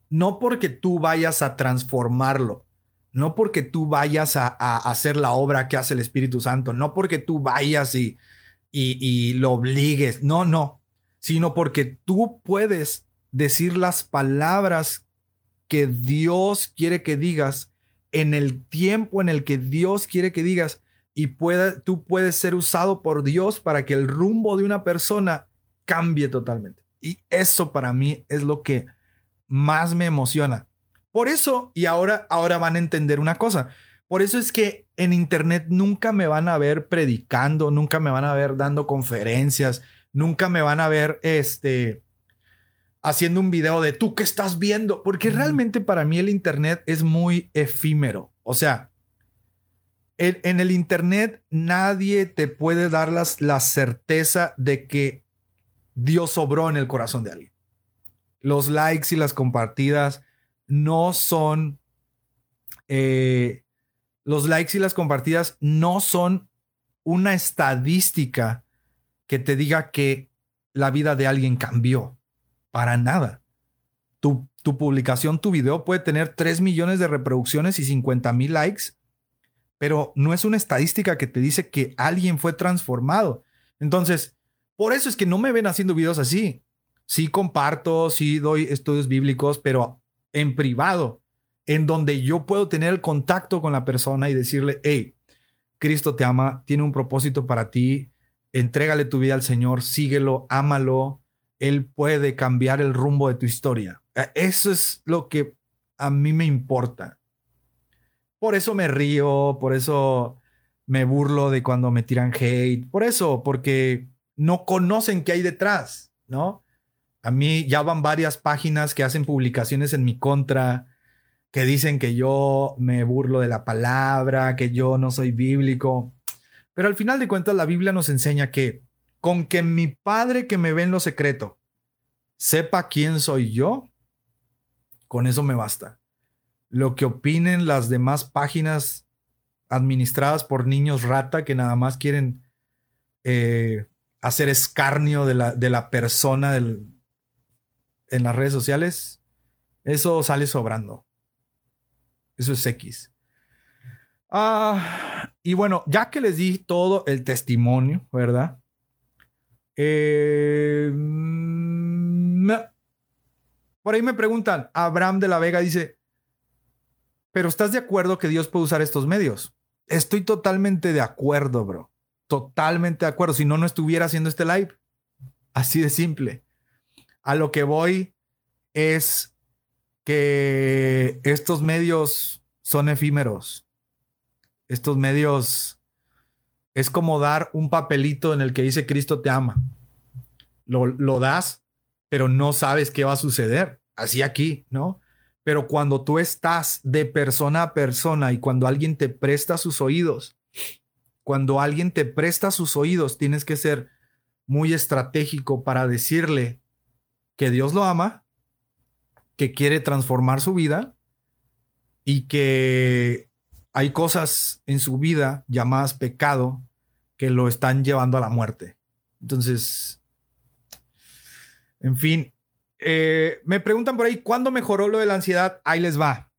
No porque tú vayas a transformarlo, no porque tú vayas a, hacer la obra que hace el Espíritu Santo, no porque tú vayas y, lo obligues, no, no, sino porque tú puedes decir las palabras que Dios quiere que digas en el tiempo en el que Dios quiere que digas y tú puedes ser usado por Dios para que el rumbo de una persona cambie totalmente. Y eso para mí es lo que más me emociona. Por eso, y ahora, ahora van a entender una cosa, por eso es que en Internet nunca me van a ver predicando, nunca me van a ver dando conferencias, nunca me van a ver este, haciendo un video de tú que estás viendo, porque realmente para mí el Internet es muy efímero. O sea, en, el Internet nadie te puede dar las, la certeza de que Dios sobró en el corazón de alguien. Los likes y las compartidas no son... Eh, los likes y las compartidas no son una estadística que te diga que la vida de alguien cambió. Para nada. Tu, tu publicación, tu video puede tener 3 millones de reproducciones y 50 mil likes, pero no es una estadística que te dice que alguien fue transformado. Entonces, por eso es que no me ven haciendo videos así. Sí comparto, sí doy estudios bíblicos, pero en privado, en donde yo puedo tener el contacto con la persona y decirle, hey, Cristo te ama, tiene un propósito para ti, entrégale tu vida al Señor, síguelo, ámalo, él puede cambiar el rumbo de tu historia. Eh, eso es lo que a mí me importa. Por eso me río, por eso me burlo de cuando me tiran hate, por eso, porque no conocen qué hay detrás, ¿no? A mí ya van varias páginas que hacen publicaciones en mi contra, que dicen que yo me burlo de la palabra, que yo no soy bíblico. Pero al final de cuentas la Biblia nos enseña que con que mi Padre que me ve en lo secreto sepa quién soy yo, con eso me basta. Lo que opinen las demás páginas administradas por niños rata que nada más quieren eh, hacer escarnio de la, de la persona en las redes sociales, eso sale sobrando. Eso es X. Ah, y bueno, ya que les di todo el testimonio, ¿verdad? Eh, por ahí me preguntan, Abraham de la Vega dice, pero ¿estás de acuerdo que Dios puede usar estos medios? Estoy totalmente de acuerdo, bro. Totalmente de acuerdo. Si no, no estuviera haciendo este live. Así de simple. A lo que voy es que estos medios son efímeros. estos medios, es como dar un papelito en el que dice Cristo te ama. Lo, lo das, pero no sabes qué va a suceder. Así aquí, ¿no? Pero cuando tú estás de persona a persona y cuando alguien te presta sus oídos, cuando alguien te presta sus oídos, tienes que ser muy estratégico para decirle que Dios lo ama, que quiere transformar su vida y que hay cosas en su vida llamadas pecado que lo están llevando a la muerte. Entonces, en fin, eh, me preguntan por ahí, ¿cuándo mejoró lo de la ansiedad? Ahí les va.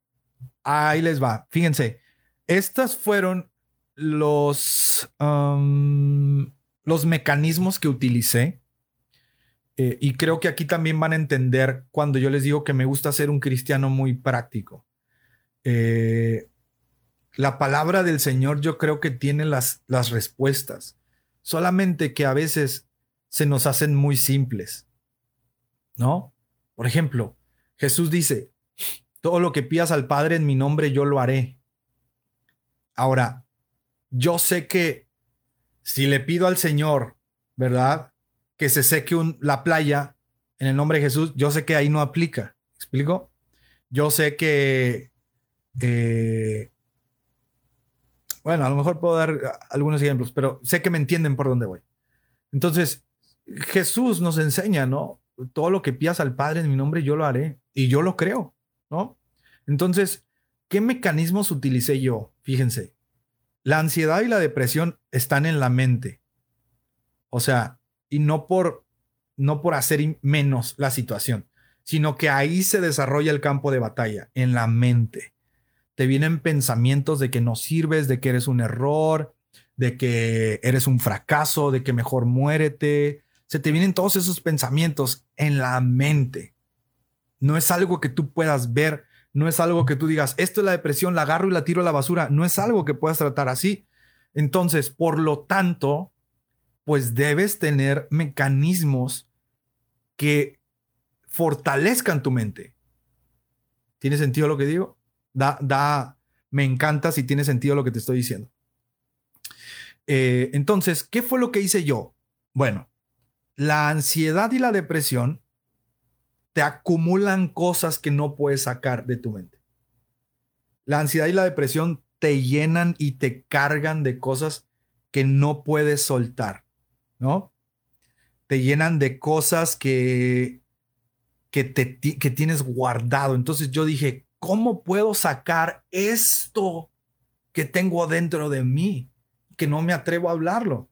Ahí les va. Fíjense, estas fueron los, um, los mecanismos que utilicé. Eh, y creo que aquí también van a entender cuando yo les digo que me gusta ser un cristiano muy práctico. Eh, la palabra del Señor yo creo que tiene las, las respuestas, solamente que a veces se nos hacen muy simples, ¿no? Por ejemplo, Jesús dice, todo lo que pidas al Padre en mi nombre yo lo haré. Ahora, yo sé que si le pido al Señor, ¿verdad? Que se seque la playa en el nombre de Jesús, yo sé que ahí no aplica. ¿Explico? Yo sé que eh, bueno, a lo mejor puedo dar algunos ejemplos, pero sé que me entienden por dónde voy. Entonces, Jesús nos enseña, ¿no? Todo lo que pidas al Padre en mi nombre, yo lo haré. Y yo lo creo, ¿no? Entonces, ¿qué mecanismos utilicé yo? Fíjense, la ansiedad y la depresión están en la mente. O sea, y no por, no por hacer menos la situación, sino que ahí se desarrolla el campo de batalla, en la mente te vienen pensamientos de que no sirves, de que eres un error, de que eres un fracaso, de que mejor muérete. Se te vienen todos esos pensamientos en la mente. No es algo que tú puedas ver, no es algo que tú digas, esto es la depresión, la agarro y la tiro a la basura, no es algo que puedas tratar así. Entonces, por lo tanto, pues debes tener mecanismos que fortalezcan tu mente. ¿Tiene sentido lo que digo? Da, da, me encanta si tiene sentido lo que te estoy diciendo. Eh, entonces, ¿qué fue lo que hice yo? Bueno, la ansiedad y la depresión te acumulan cosas que no puedes sacar de tu mente. La ansiedad y la depresión te llenan y te cargan de cosas que no puedes soltar, ¿no? Te llenan de cosas que, que, te, que tienes guardado. Entonces yo dije, ¿cómo puedo sacar esto que tengo dentro de mí, que no me atrevo a hablarlo?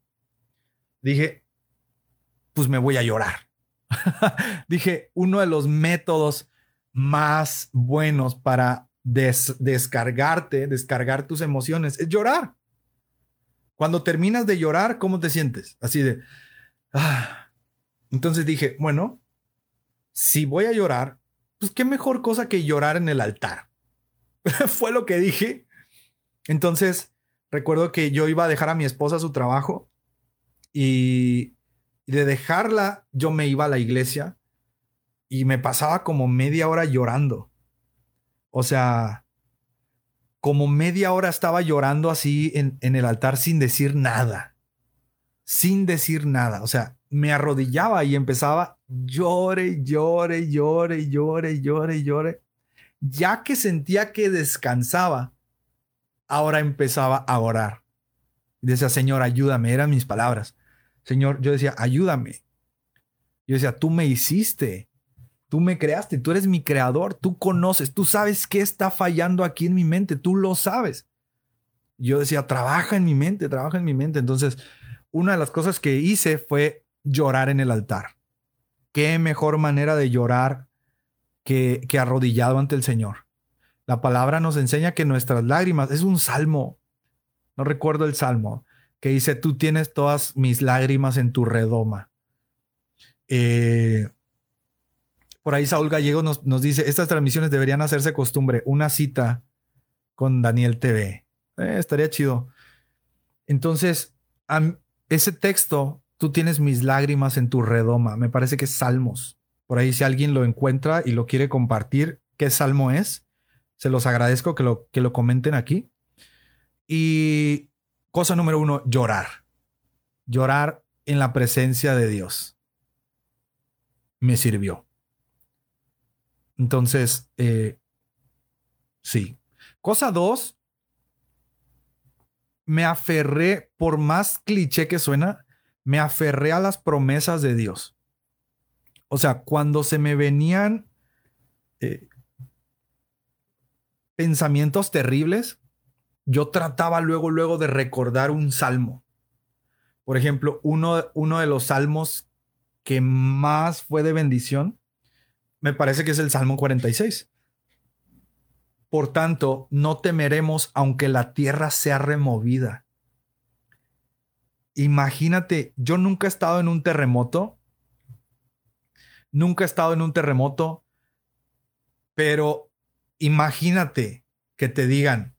Dije, pues me voy a llorar. <laughs> Dije, uno de los métodos más buenos para descargarte, descargar tus emociones, es llorar. Cuando terminas de llorar, ¿cómo te sientes? Así de... Ah. Entonces dije, bueno, si voy a llorar, pues qué mejor cosa que llorar en el altar. <laughs> Fue lo que dije. Entonces, recuerdo que yo iba a dejar a mi esposa su trabajo y, de dejarla, yo me iba a la iglesia y me pasaba como media hora llorando. O sea, como media hora estaba llorando así en, el altar sin decir nada. Sin decir nada. O sea, me arrodillaba y empezaba llore, llore, llore, llore, llore, llore. Ya que sentía que descansaba, ahora empezaba a orar. Decía, Señor, ayúdame, eran mis palabras. Señor, yo decía, ayúdame. Yo decía, tú me hiciste, tú me creaste, tú eres mi creador, tú conoces, tú sabes qué está fallando aquí en mi mente, tú lo sabes. Yo decía, trabaja en mi mente, trabaja en mi mente. Entonces, una de las cosas que hice fue llorar en el altar. Qué mejor manera de llorar que, que arrodillado ante el Señor. La palabra nos enseña que nuestras lágrimas es un salmo. No recuerdo el salmo que dice, tú tienes todas mis lágrimas en tu redoma. Eh, por ahí Saúl Gallego nos, nos, dice, estas transmisiones deberían hacerse costumbre, una cita con Daniel TV. Eh, estaría chido. Entonces, ese texto tú tienes mis lágrimas en tu redoma. Me parece que es Salmos. Por ahí si alguien lo encuentra y lo quiere compartir, ¿qué salmo es? Se los agradezco que lo, que lo comenten aquí. Y cosa número uno, llorar. Llorar en la presencia de Dios. Me sirvió. Entonces, eh, sí. Cosa dos, me aferré, por más cliché que suena, me aferré a las promesas de Dios. O sea, cuando se me venían eh, pensamientos terribles, yo trataba luego, luego de recordar un salmo. Por ejemplo, uno, uno de los salmos que más fue de bendición, me parece que es el Salmo 46. Por tanto, no temeremos aunque la tierra sea removida. Imagínate, yo nunca he estado en un terremoto. Nunca he estado en un terremoto. Pero imagínate que te digan,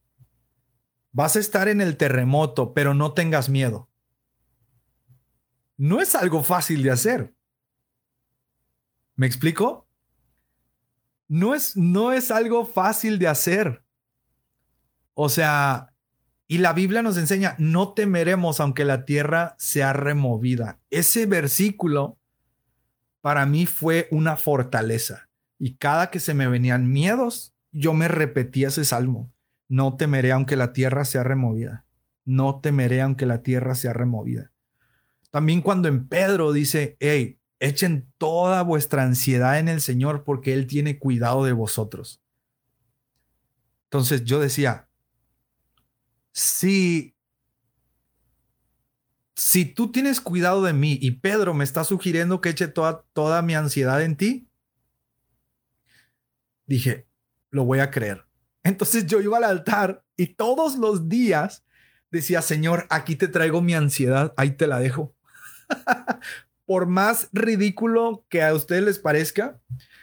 vas a estar en el terremoto, pero no tengas miedo. No es algo fácil de hacer. ¿Me explico? No es, no es algo fácil de hacer. O sea, y la Biblia nos enseña, no temeremos aunque la tierra sea removida. Ese versículo para mí fue una fortaleza. Y cada que se me venían miedos, yo me repetía ese salmo. No temeré aunque la tierra sea removida. No temeré aunque la tierra sea removida. También cuando en Pedro dice, hey, echen toda vuestra ansiedad en el Señor porque Él tiene cuidado de vosotros. Entonces yo decía, si, si tú tienes cuidado de mí y Pedro me está sugiriendo que eche toda, toda mi ansiedad en ti, dije, lo voy a creer. <laughs> Entonces yo iba al altar y todos los días decía, Señor, aquí te traigo mi ansiedad, ahí te la dejo. <laughs> Por más ridículo que a ustedes les parezca,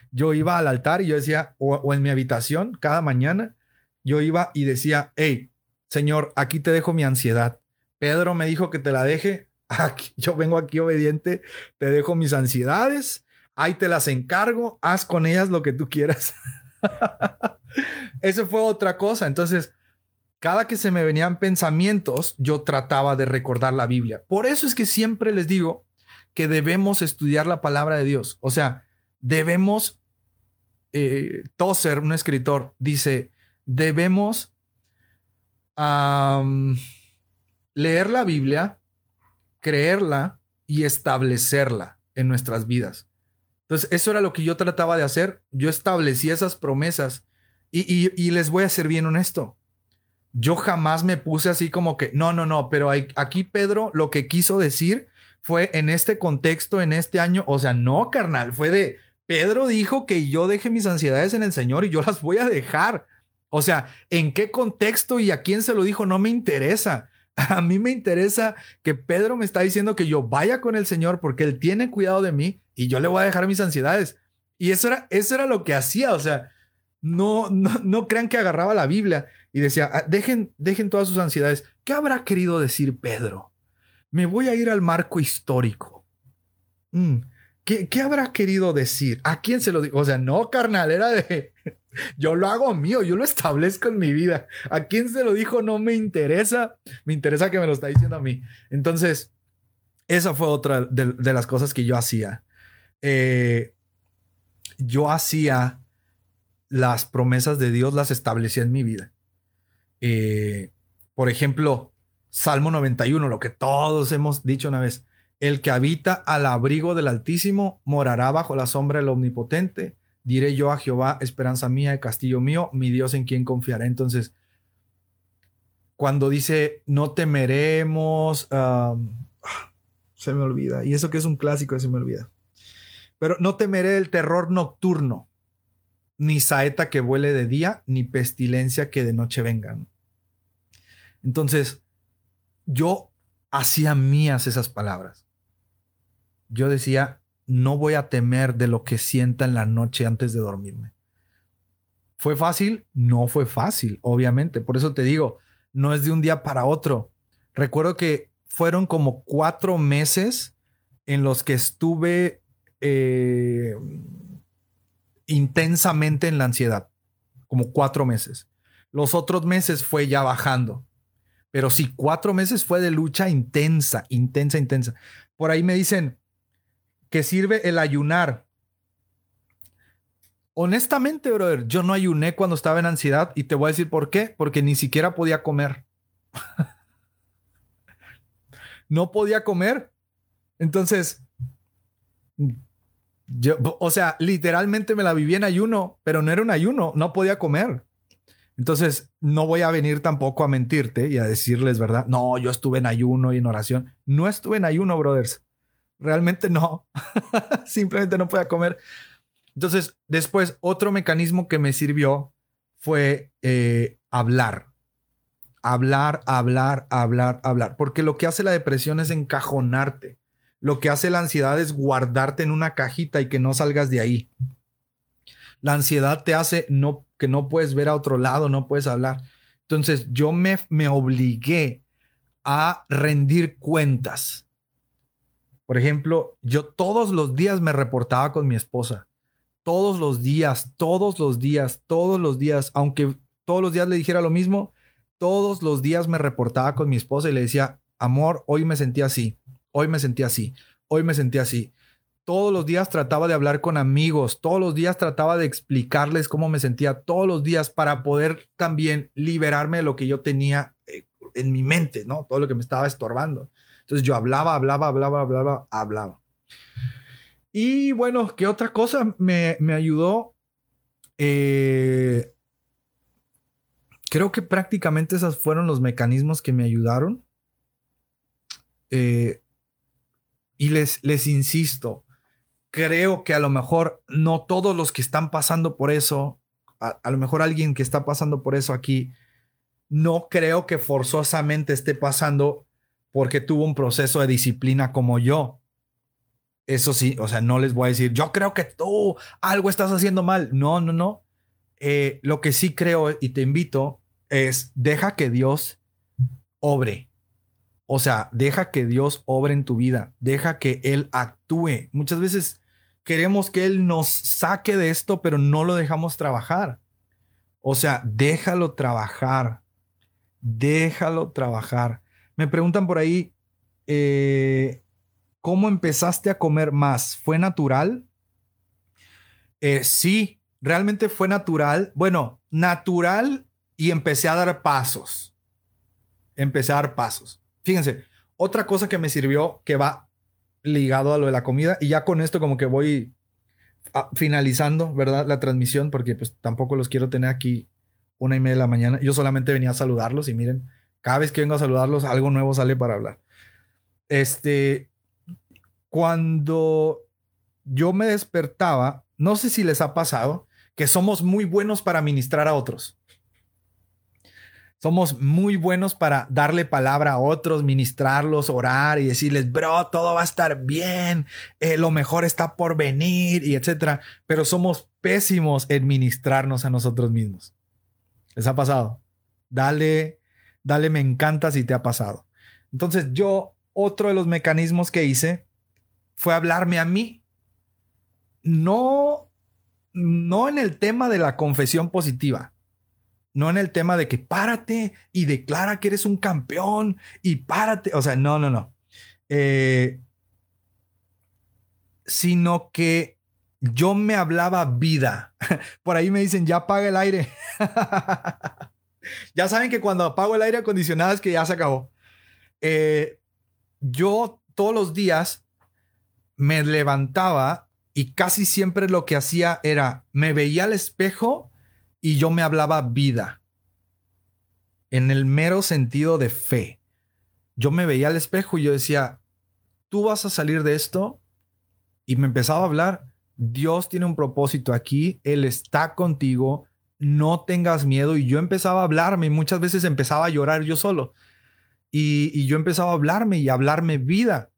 yo iba al altar y yo decía, o, en mi habitación, cada mañana, yo iba y decía, hey, Señor, aquí te dejo mi ansiedad. Pedro me dijo que te la deje. <laughs> Aquí, yo vengo aquí obediente, te dejo mis ansiedades, ahí te las encargo, haz con ellas lo que tú quieras. <laughs> Eso fue otra cosa. Entonces, cada que se me venían pensamientos, yo trataba de recordar la Biblia. Por eso es que siempre les digo que debemos estudiar la palabra de Dios. O sea, debemos, eh, Tozer, un escritor, dice, debemos leer la Biblia, creerla y establecerla en nuestras vidas. Entonces, eso era lo que yo trataba de hacer. Yo establecí esas promesas y, les voy a ser bien honesto. Yo jamás me puse así como que, no, no, no, pero aquí Pedro lo que quiso decir fue en este contexto, en este año, o sea, no, carnal, fue de, Pedro dijo que yo deje mis ansiedades en el Señor y yo las voy a dejar. O sea, ¿en qué contexto y a quién se lo dijo? No me interesa. A mí me interesa que Pedro me está diciendo que yo vaya con el Señor porque Él tiene cuidado de mí y yo le voy a dejar mis ansiedades. Y eso era, eso era lo que hacía. O sea, no, no, crean que agarraba la Biblia y decía, ah, dejen, dejen todas sus ansiedades. ¿Qué habrá querido decir Pedro? Me voy a ir al marco histórico. Mm, ¿qué, ¿Qué habrá querido decir? ¿A quién se lo dijo? O sea, no, carnal, era de, <laughs> yo lo hago mío, yo lo establezco en mi vida. ¿A quién se lo dijo? No me interesa. Me interesa que me lo está diciendo a mí. Entonces, esa fue otra de, las cosas que yo hacía. Eh, yo hacía las promesas de Dios, las establecía en mi vida. Eh, por ejemplo, Salmo 91, lo que todos hemos dicho una vez. El que habita al abrigo del Altísimo morará bajo la sombra del Omnipotente diré yo a Jehová, esperanza mía y castillo mío, mi Dios en quien confiaré. Entonces, cuando dice no temeremos, se me olvida. Y eso que es un clásico, se me olvida. Pero no temeré el terror nocturno, ni saeta que vuele de día, ni pestilencia que de noche vengan. Entonces, yo hacía mías esas palabras. Yo decía, no voy a temer de lo que sienta en la noche antes de dormirme. ¿Fue fácil? No fue fácil, obviamente. Por eso te digo, no es de un día para otro. Recuerdo que fueron como cuatro meses en los que estuve eh, intensamente en la ansiedad, como cuatro meses. Los otros meses fue ya bajando. Pero sí, cuatro meses fue de lucha intensa, intensa, intensa. Por ahí me dicen que sirve el ayunar. Honestamente, brother, yo no ayuné cuando estaba en ansiedad y te voy a decir por qué. Porque ni siquiera podía comer. <laughs> no podía comer. Entonces, yo, o sea, literalmente me la viví en ayuno, pero no era un ayuno, no podía comer. Entonces, no voy a venir tampoco a mentirte y a decirles, ¿verdad? No, yo estuve en ayuno y en oración. No estuve en ayuno, brothers. Realmente no. <laughs> Simplemente no podía comer. Entonces, después, otro mecanismo que me sirvió fue eh, hablar. Hablar, hablar, hablar, hablar. Porque lo que hace la depresión es encajonarte. Lo que hace la ansiedad es guardarte en una cajita y que no salgas de ahí. La ansiedad te hace no, que no puedes ver a otro lado, no puedes hablar. Entonces yo me, me obligué a rendir cuentas. Por ejemplo, yo todos los días me reportaba con mi esposa. Todos los días, todos los días, todos los días, aunque todos los días le dijera lo mismo, todos los días me reportaba con mi esposa y le decía, amor, hoy me sentí así, hoy me sentí así, hoy me sentí así todos los días trataba de hablar con amigos, todos los días trataba de explicarles cómo me sentía, todos los días para poder también liberarme de lo que yo tenía eh, en mi mente, ¿no? Todo lo que me estaba estorbando. Entonces yo hablaba, hablaba, hablaba, hablaba, hablaba. Y bueno, ¿qué otra cosa me, ayudó? Eh, creo que prácticamente esos fueron los mecanismos que me ayudaron. Eh, y les, les insisto, creo que a lo mejor no todos los que están pasando por eso, a, lo mejor alguien que está pasando por eso aquí, no creo que forzosamente esté pasando porque tuvo un proceso de disciplina como yo. Eso sí, o sea, no les voy a decir, yo creo que tú algo estás haciendo mal. No, no, no. Eh, lo que sí creo y te invito es, deja que Dios obre. O sea, deja que Dios obre en tu vida, deja que Él actúe. Muchas veces queremos que Él nos saque de esto, pero no lo dejamos trabajar. O sea, déjalo trabajar. Déjalo trabajar. Me preguntan por ahí, eh, ¿cómo empezaste a comer más? ¿Fue natural? Eh, sí, realmente fue natural. Bueno, natural y empecé a dar pasos. Empecé a dar pasos. Fíjense, otra cosa que me sirvió que va ligado a lo de la comida. Y ya con esto como que voy ah, finalizando, ¿verdad? La transmisión, porque pues tampoco los quiero tener aquí una y media de la mañana. Yo solamente venía a saludarlos y miren, cada vez que vengo a saludarlos, algo nuevo sale para hablar. Este, cuando yo me despertaba, no sé si les ha pasado, que somos muy buenos para ministrar a otros. Somos muy buenos para darle palabra a otros, ministrarlos, orar y decirles, bro, todo va a estar bien, eh, lo mejor está por venir y etcétera. Pero somos pésimos en ministrarnos a nosotros mismos. ¿Les ha pasado? Dale, dale, me encanta si te ha pasado. Entonces yo, otro de los mecanismos que hice fue hablarme a mí. No, no en el tema de la confesión positiva no en el tema de que párate y declara que eres un campeón y párate. O sea, no, no, no. Eh, sino que yo me hablaba vida. <laughs> Por ahí me dicen, ya apaga el aire. <laughs> ya saben que cuando apago el aire acondicionado es que ya se acabó. Eh, yo todos los días me levantaba y casi siempre lo que hacía era, me veía al espejo y yo me hablaba vida. En el mero sentido de fe. Yo me veía al espejo y yo decía, tú vas a salir de esto y me empezaba a hablar, Dios tiene un propósito aquí, Él está contigo, no tengas miedo y yo empezaba a hablarme y muchas veces empezaba a llorar yo solo. Y, y yo empezaba a hablarme y a hablarme vida.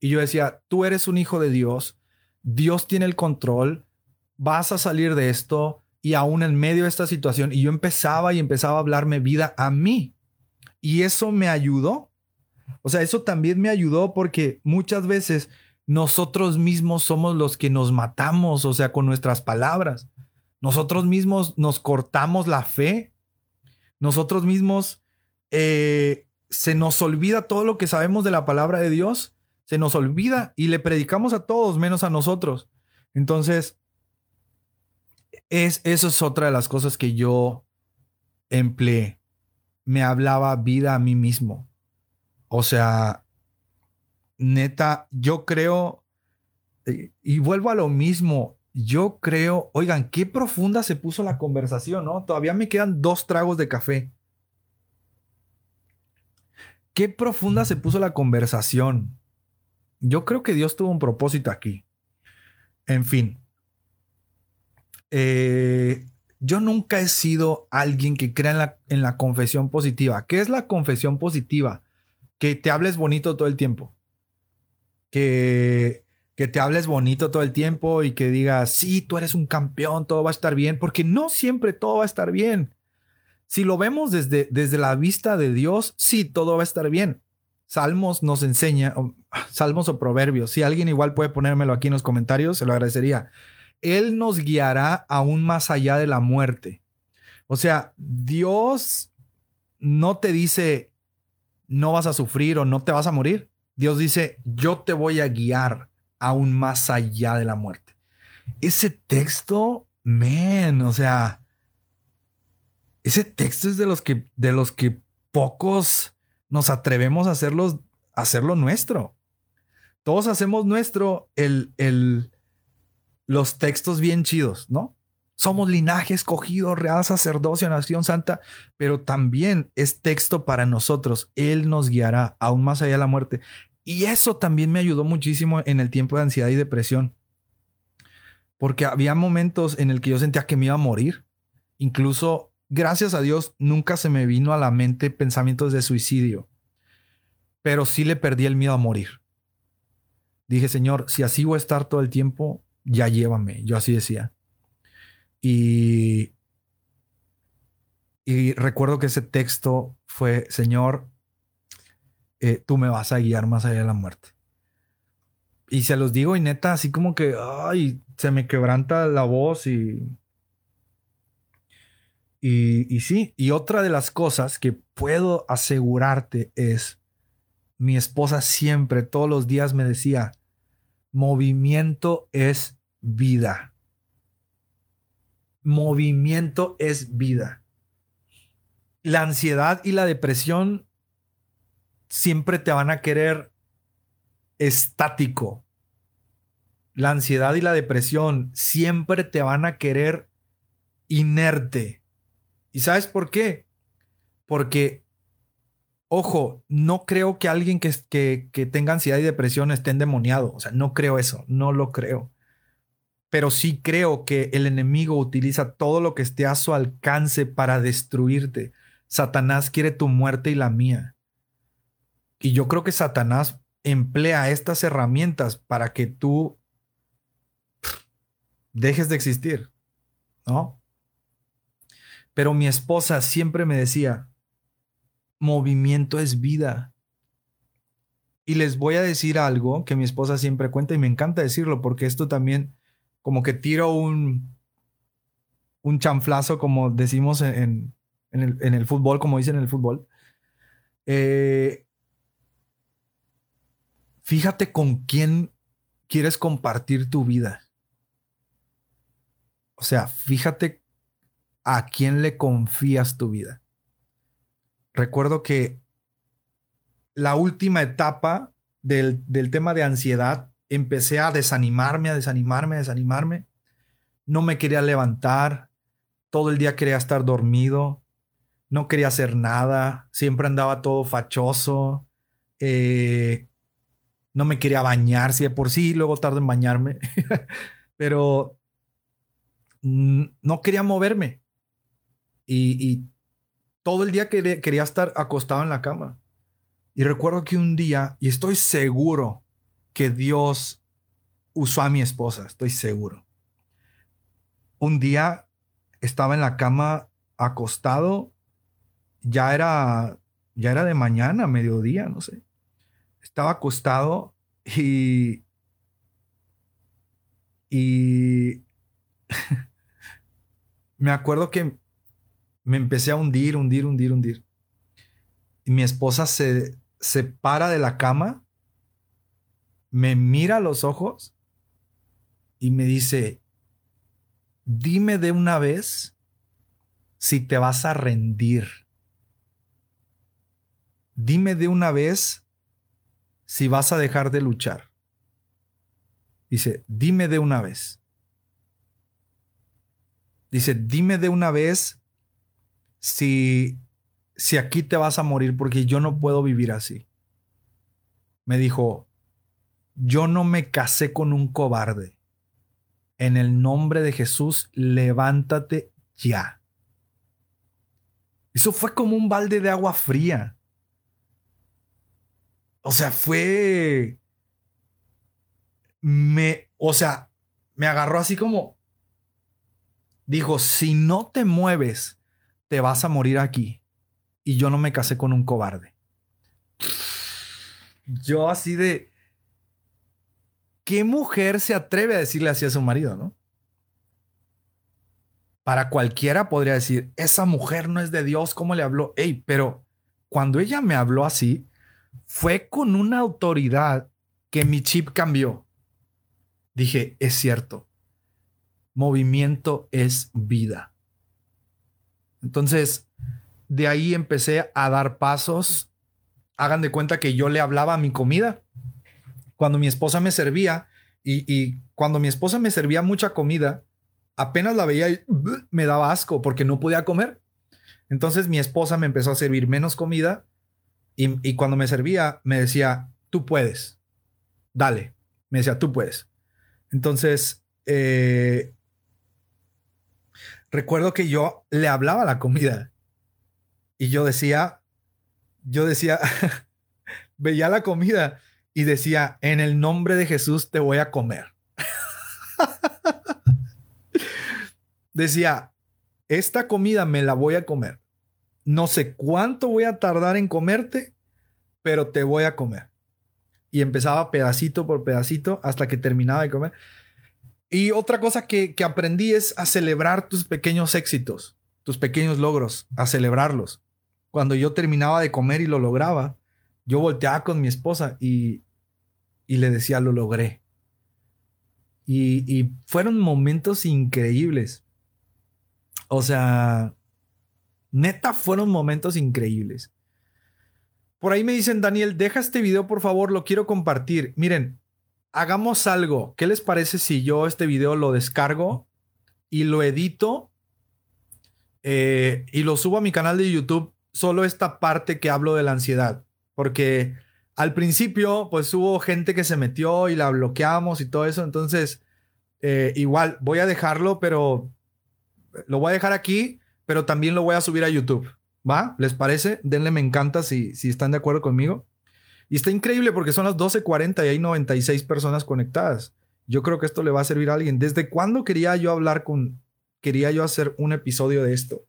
Y yo decía, tú eres un hijo de Dios, Dios tiene el control, vas a salir de esto, y aún en medio de esta situación, y yo empezaba y empezaba a hablarme vida a mí. Y eso me ayudó. O sea, eso también me ayudó porque muchas veces nosotros mismos somos los que nos matamos, o sea, con nuestras palabras. Nosotros mismos nos cortamos la fe. Nosotros mismos eh, se nos olvida todo lo que sabemos de la palabra de Dios, se nos olvida y le predicamos a todos menos a nosotros. Entonces, es, eso es otra de las cosas que yo empleé. Me hablaba vida a mí mismo. O sea, neta, yo creo, eh, y vuelvo a lo mismo, yo creo, oigan, qué profunda se puso la conversación, ¿no? Todavía me quedan dos tragos de café. Qué profunda se puso la conversación. Yo creo que Dios tuvo un propósito aquí. En fin. Eh, yo nunca he sido alguien que crea en la, en la confesión positiva. ¿Qué es la confesión positiva? Que te hables bonito todo el tiempo. Que que te hables bonito todo el tiempo y que digas, sí, tú eres un campeón, todo va a estar bien, porque no siempre todo va a estar bien. Si lo vemos desde, desde la vista de Dios, sí, todo va a estar bien. Salmos nos enseña, salmos o proverbios, si alguien igual puede ponérmelo aquí en los comentarios, se lo agradecería. Él nos guiará aún más allá de la muerte. O sea, Dios no te dice, no vas a sufrir o no te vas a morir. Dios dice, yo te voy a guiar aún más allá de la muerte. Ese texto, man, o sea, ese texto es de los que, de los que pocos nos atrevemos a, hacerlos, hacerlo nuestro. Todos hacemos nuestro el, el, los textos bien chidos, ¿no? Somos linaje escogido, real sacerdocio, nación santa, pero también es texto para nosotros. Él nos guiará aún más allá de la muerte. Y eso también me ayudó muchísimo en el tiempo de ansiedad y depresión. Porque había momentos en el que yo sentía que me iba a morir. Incluso, gracias a Dios, nunca se me vino a la mente pensamientos de suicidio. Pero sí le perdí el miedo a morir. Dije, Señor, si así voy a estar todo el tiempo, ya llévame. Yo así decía. Y, y recuerdo que ese texto fue, Señor, eh, tú me vas a guiar más allá de la muerte. Y se los digo y neta, así como que, ay, se me quebranta la voz y... Y, y sí, y otra de las cosas que puedo asegurarte es, mi esposa siempre, todos los días me decía, movimiento es vida. Movimiento es vida. La ansiedad y la depresión siempre te van a querer estático. La ansiedad y la depresión siempre te van a querer inerte. ¿Y sabes por qué? Porque, ojo, no creo que alguien que, que, que tenga ansiedad y depresión esté endemoniado. O sea, no creo eso, no lo creo. Pero sí creo que el enemigo utiliza todo lo que esté a su alcance para destruirte. Satanás quiere tu muerte y la mía. Y yo creo que Satanás emplea estas herramientas para que tú dejes de existir, ¿no? Pero mi esposa siempre me decía, movimiento es vida. Y les voy a decir algo que mi esposa siempre cuenta y me encanta decirlo porque esto también como que tiro un, un chanflazo como decimos en, el, en el, fútbol, como dicen en el fútbol. Eh, Fíjate con quién quieres compartir tu vida. O sea, fíjate a quién le confías tu vida. Recuerdo que la última etapa del, del, tema de ansiedad, empecé a desanimarme, a desanimarme, a desanimarme. No me quería levantar, todo el día quería estar dormido, no quería hacer nada, siempre andaba todo fachoso. Eh, no me quería bañar, si de por sí, luego tardo en bañarme, <laughs> pero no quería moverme. Y, todo el día quería, quería estar acostado en la cama. Y recuerdo que un día, y estoy seguro que Dios usó a mi esposa, estoy seguro. Un día estaba en la cama acostado, ya era, ya era de mañana, mediodía, no sé estaba acostado y, y <laughs> me acuerdo que me empecé a hundir, hundir, hundir, hundir. y mi esposa se, se para de la cama, me mira a los ojos y me dice, dime de una vez si te vas a rendir. Dime de una vez si vas a dejar de luchar. Dice, dime de una vez. Dice, dime de una vez si, si aquí te vas a morir porque yo no puedo vivir así. Me dijo, yo no me casé con un cobarde. En el nombre de Jesús, levántate ya. Eso fue como un balde de agua fría. O sea, fue... Me, o sea, me agarró así como... Dijo, si no te mueves, te vas a morir aquí. Y yo no me casé con un cobarde. Yo así de... ¿Qué mujer se atreve a decirle así a su marido, no? Para cualquiera podría decir, esa mujer no es de Dios, ¿cómo le habló? Ey, pero cuando ella me habló así, fue con una autoridad que mi chip cambió. Dije, es cierto, movimiento es vida. Entonces, de ahí empecé a dar pasos. Hagan de cuenta que yo le hablaba a mi comida cuando mi esposa me servía y, cuando mi esposa me servía mucha comida, apenas la veía y me daba asco porque no podía comer. Entonces mi esposa me empezó a servir menos comida y, cuando me servía me decía, tú puedes, dale. Me decía, tú puedes. Entonces, eh, recuerdo que yo le hablaba la comida y yo decía, yo decía, <laughs> veía la comida y decía, en el nombre de Jesús te voy a comer. decía, esta comida me la voy a comer. No sé cuánto voy a tardar en comerte, pero te voy a comer. Y empezaba pedacito por pedacito hasta que terminaba de comer. Y otra cosa que, que aprendí es a celebrar tus pequeños éxitos, tus pequeños logros, a celebrarlos. Cuando yo terminaba de comer y lo lograba, yo volteaba con mi esposa y, y le decía, lo logré. Y, fueron momentos increíbles. O sea, neta, fueron momentos increíbles. Por ahí me dicen, Daniel, deja este video, por favor, lo quiero compartir. Miren, hagamos algo. ¿Qué les parece si yo este video lo descargo y lo edito eh, y lo subo a mi canal de YouTube? Solo esta parte que hablo de la ansiedad. Porque al principio, pues hubo gente que se metió y la bloqueamos y todo eso. Entonces, eh, igual, voy a dejarlo, pero lo voy a dejar aquí, pero también lo voy a subir a YouTube. ¿Va? ¿Les parece? Denle me encanta si, si están de acuerdo conmigo. Y está increíble porque son las 12:40 y hay 96 personas conectadas. Yo creo que esto le va a servir a alguien. ¿Desde cuándo quería yo hablar con, quería yo hacer un episodio de esto?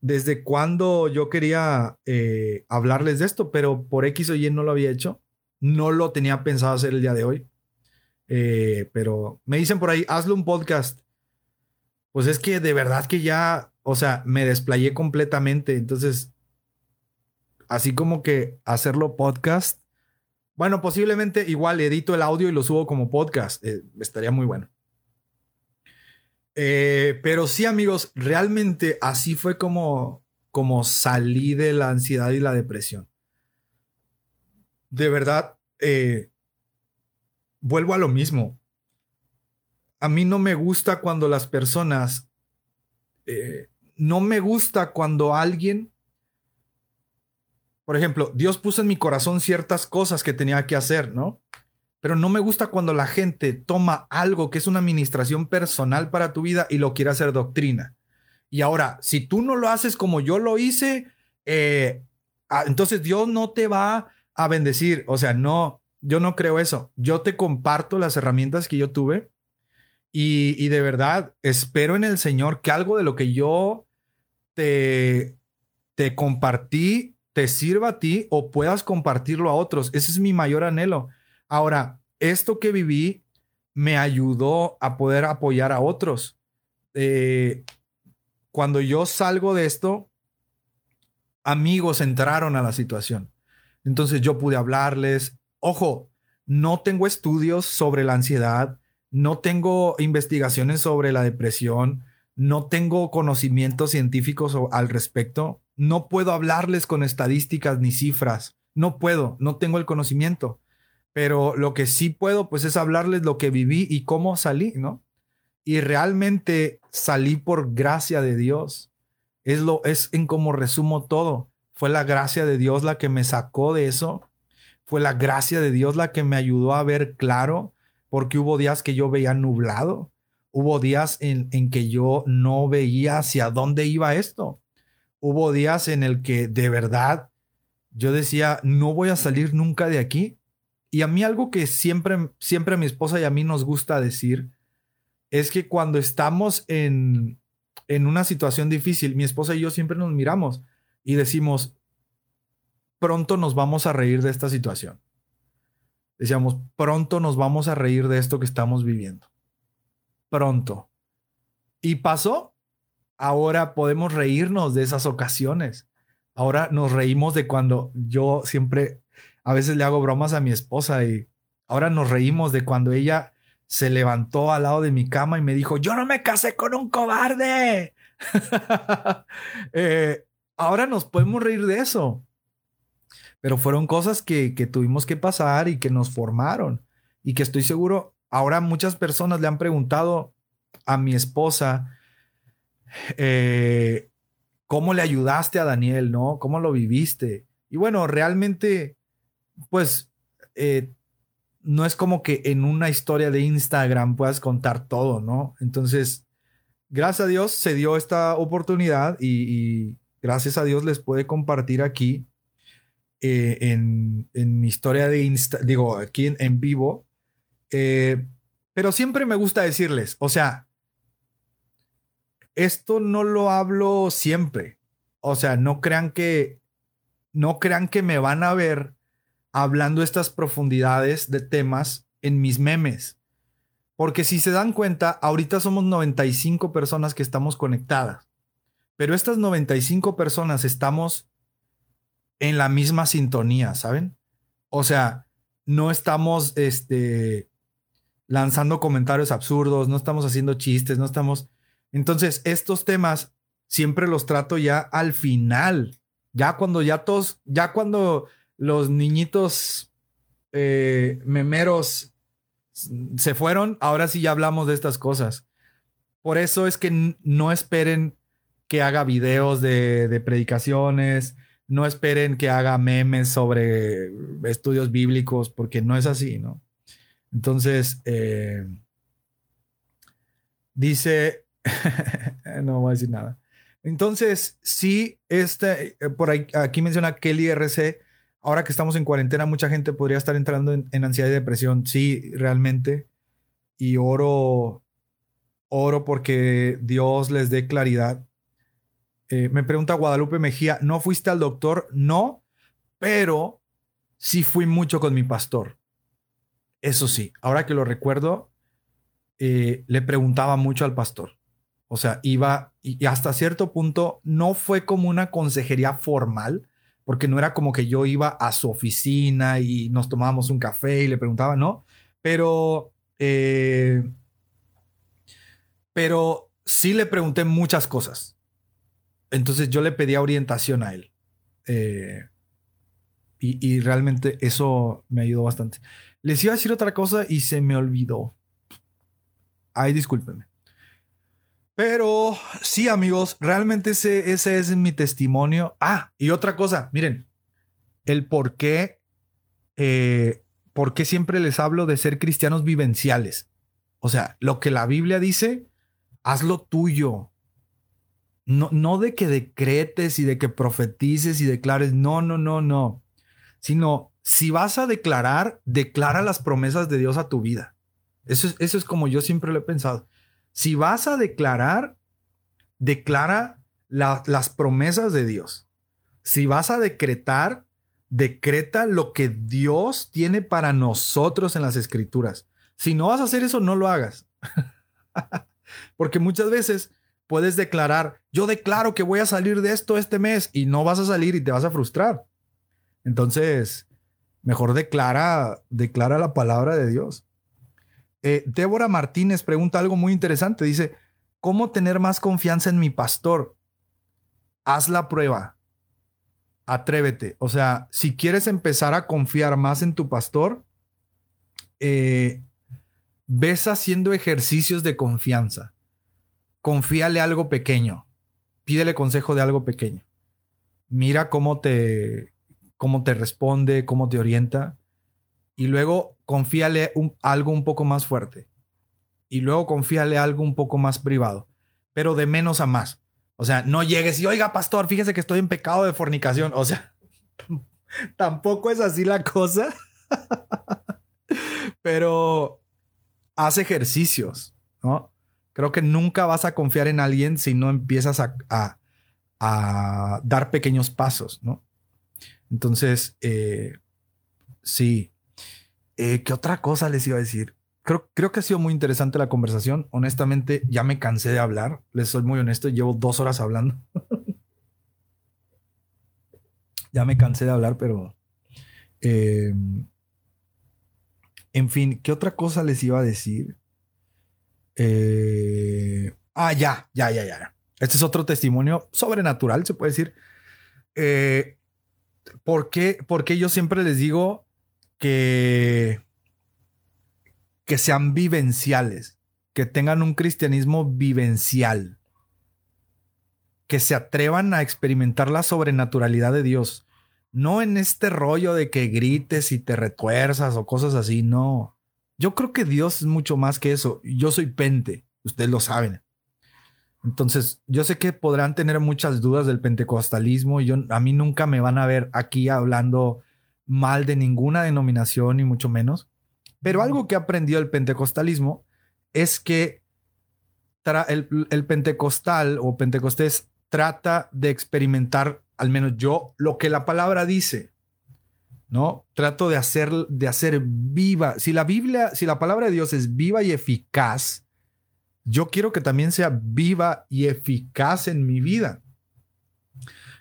Desde cuando yo quería eh, hablarles de esto, pero por X o Y no lo había hecho. No lo tenía pensado hacer el día de hoy. Eh, pero me dicen por ahí, hazlo un podcast. Pues es que de verdad que ya, o sea, me desplayé completamente. Entonces, así como que hacerlo podcast. Bueno, posiblemente igual edito el audio y lo subo como podcast. Eh, estaría muy bueno. Eh, pero sí, amigos, realmente así fue como, como salí de la ansiedad y la depresión. De verdad, eh, vuelvo a lo mismo. A mí no me gusta cuando las personas, eh, no me gusta cuando alguien, por ejemplo, Dios puso en mi corazón ciertas cosas que tenía que hacer, ¿no? Pero no me gusta cuando la gente toma algo que es una administración personal para tu vida y lo quiere hacer doctrina. Y ahora, si tú no lo haces como yo lo hice, eh, ah, entonces Dios no te va a bendecir. O sea, no, yo no creo eso. Yo te comparto las herramientas que yo tuve y, y de verdad espero en el Señor que algo de lo que yo te, te compartí te sirva a ti o puedas compartirlo a otros. Ese es mi mayor anhelo. Ahora, esto que viví me ayudó a poder apoyar a otros. Eh, cuando yo salgo de esto, amigos entraron a la situación. Entonces yo pude hablarles. Ojo, no tengo estudios sobre la ansiedad, no tengo investigaciones sobre la depresión, no tengo conocimientos científicos al respecto, no puedo hablarles con estadísticas ni cifras, no puedo, no tengo el conocimiento, pero lo que sí puedo pues es hablarles lo que viví y cómo salí, ¿no? Y realmente salí por gracia de Dios. Es lo es en cómo resumo todo. Fue la gracia de Dios la que me sacó de eso. Fue la gracia de Dios la que me ayudó a ver claro, porque hubo días que yo veía nublado Hubo días en, en que yo no veía hacia dónde iba esto. Hubo días en el que de verdad yo decía, no voy a salir nunca de aquí. Y a mí algo que siempre, siempre a mi esposa y a mí nos gusta decir es que cuando estamos en, en una situación difícil, mi esposa y yo siempre nos miramos y decimos, pronto nos vamos a reír de esta situación. Decíamos, pronto nos vamos a reír de esto que estamos viviendo pronto. Y pasó. Ahora podemos reírnos de esas ocasiones. Ahora nos reímos de cuando yo siempre, a veces le hago bromas a mi esposa y ahora nos reímos de cuando ella se levantó al lado de mi cama y me dijo, yo no me casé con un cobarde. <laughs> Eh, ahora nos podemos reír de eso. Pero fueron cosas que, que tuvimos que pasar y que nos formaron y que estoy seguro Ahora muchas personas le han preguntado a mi esposa, eh, ¿cómo le ayudaste a Daniel? ¿No? ¿Cómo lo viviste? Y bueno, realmente, pues, eh, no es como que en una historia de Instagram puedas contar todo, ¿no? Entonces, gracias a Dios se dio esta oportunidad y, gracias a Dios les puede compartir aquí eh, en, mi historia de Insta, digo, aquí en vivo, eh, pero siempre me gusta decirles, o sea, esto no lo hablo siempre. O sea, no crean que, no crean que me van a ver hablando estas profundidades de temas en mis memes. Porque si se dan cuenta, ahorita somos 95 personas que estamos conectadas. Pero estas 95 personas estamos en la misma sintonía, ¿saben? O sea, no estamos este, lanzando comentarios absurdos, no estamos haciendo chistes, no estamos... Entonces, estos temas siempre los trato ya al final, ya cuando ya todos, ya cuando los niñitos eh, memeros se fueron, ahora sí ya hablamos de estas cosas. Por eso es que no esperen que haga videos de, de predicaciones, no esperen que haga memes sobre estudios bíblicos, porque no es así, ¿no? Entonces, eh, dice, <laughs> no voy a decir nada. Entonces, sí, este, por aquí menciona Kelly RC, ahora que estamos en cuarentena, mucha gente podría estar entrando en, ansiedad y depresión. Sí, realmente. Y oro, oro porque Dios les dé claridad. Eh, me pregunta Guadalupe Mejía, ¿no fuiste al doctor? No, pero sí fui mucho con mi pastor. Eso sí, ahora que lo recuerdo, eh, le preguntaba mucho al pastor. O sea, iba y, hasta cierto punto no fue como una consejería formal, porque no era como que yo iba a su oficina y nos tomábamos un café y le preguntaba, no, pero, eh, pero sí le pregunté muchas cosas. Entonces yo le pedía orientación a él. Eh, y, y, realmente eso me ayudó bastante. Les iba a decir otra cosa y se me olvidó. Ay, discúlpenme. Pero sí, amigos, realmente ese, ese es mi testimonio. Ah, y otra cosa, miren, el por qué, eh, por qué siempre les hablo de ser cristianos vivenciales. O sea, lo que la Biblia dice, hazlo tuyo. No, no de que decretes y de que profetices y declares, no, no, no, no, sino si vas a declarar, declara las promesas de Dios a tu vida. Eso es, eso es como yo siempre lo he pensado. Si vas a declarar, declara las promesas de Dios. Si vas a decretar, decreta lo que Dios tiene para nosotros en las escrituras. Si no vas a hacer eso, no lo hagas. <laughs> Porque muchas veces puedes declarar, yo declaro que voy a salir de esto este mes y no vas a salir y te vas a frustrar. Entonces, mejor declara, declara la palabra de Dios. Eh, Débora Martínez pregunta algo muy interesante. Dice, ¿cómo tener más confianza en mi pastor? Haz la prueba. Atrévete. O sea, si quieres empezar a confiar más en tu pastor, eh, ves haciendo ejercicios de confianza. Confíale algo pequeño. Pídele consejo de algo pequeño. Mira cómo te, cómo te responde, cómo te orienta. Y luego confíale algo un poco más fuerte. Y luego confíale algo un poco más privado, pero de menos a más. O sea, no llegues y, oiga, pastor, fíjese que estoy en pecado de fornicación. O sea, <laughs> tampoco es así la cosa. <laughs> pero haz ejercicios, ¿no? Creo que nunca vas a confiar en alguien si no empiezas a, a, dar pequeños pasos, ¿no? Entonces, eh, sí, eh, ¿Qué otra cosa les iba a decir? Creo, creo que ha sido muy interesante la conversación. Honestamente, ya me cansé de hablar. Les soy muy honesto, llevo dos horas hablando. <laughs> ya me cansé de hablar, pero... Eh, en fin, ¿qué otra cosa les iba a decir? Eh, ah, ya, ya, ya, ya. Este es otro testimonio sobrenatural, se puede decir. ¿por, qué, porque yo siempre les digo que, que sean vivenciales, que tengan un cristianismo vivencial, que se atrevan a experimentar la sobrenaturalidad de Dios. No en este rollo de que grites y te retuerzas o cosas así, no. Yo creo que Dios es mucho más que eso. Yo soy pente, ustedes lo saben. Entonces, yo sé que podrán tener muchas dudas del pentecostalismo y yo, a mí nunca me van a ver aquí hablando mal de ninguna denominación, ni mucho menos. Pero algo que aprendió el pentecostalismo es que el, el pentecostal o pentecostés trata de experimentar, al menos yo, lo que la palabra dice. ¿no? Trato de hacer, de hacer viva. Si la Biblia, si la palabra de Dios es viva y eficaz, yo quiero que también sea viva y eficaz en mi vida.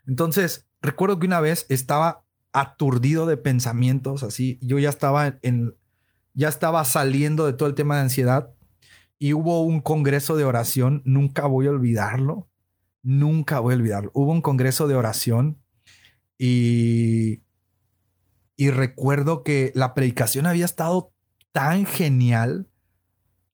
Entonces, recuerdo que una vez estaba aturdido de pensamientos, así. Yo ya estaba en, ya estaba saliendo de todo el tema de ansiedad y hubo un congreso de oración, nunca voy a olvidarlo, nunca voy a olvidarlo. Hubo un congreso de oración y, y recuerdo que la predicación había estado tan genial,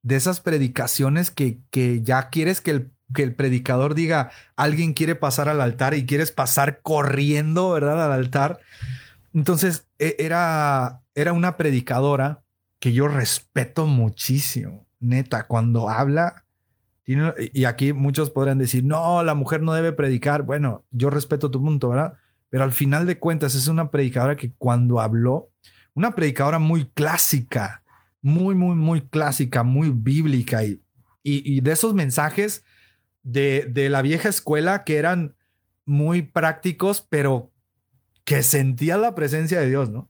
de esas predicaciones que, que ya quieres que el que el predicador diga, alguien quiere pasar al altar y quieres pasar corriendo, ¿verdad? Al altar. Entonces, e, era, era una predicadora que yo respeto muchísimo, neta, cuando habla, y aquí muchos podrán decir, no, la mujer no debe predicar. Bueno, yo respeto tu punto, ¿verdad? Pero al final de cuentas es una predicadora que cuando habló, una predicadora muy clásica, muy, muy, muy clásica, muy bíblica y, y, y de esos mensajes de, la vieja escuela que eran muy prácticos, pero que sentía la presencia de Dios, ¿no?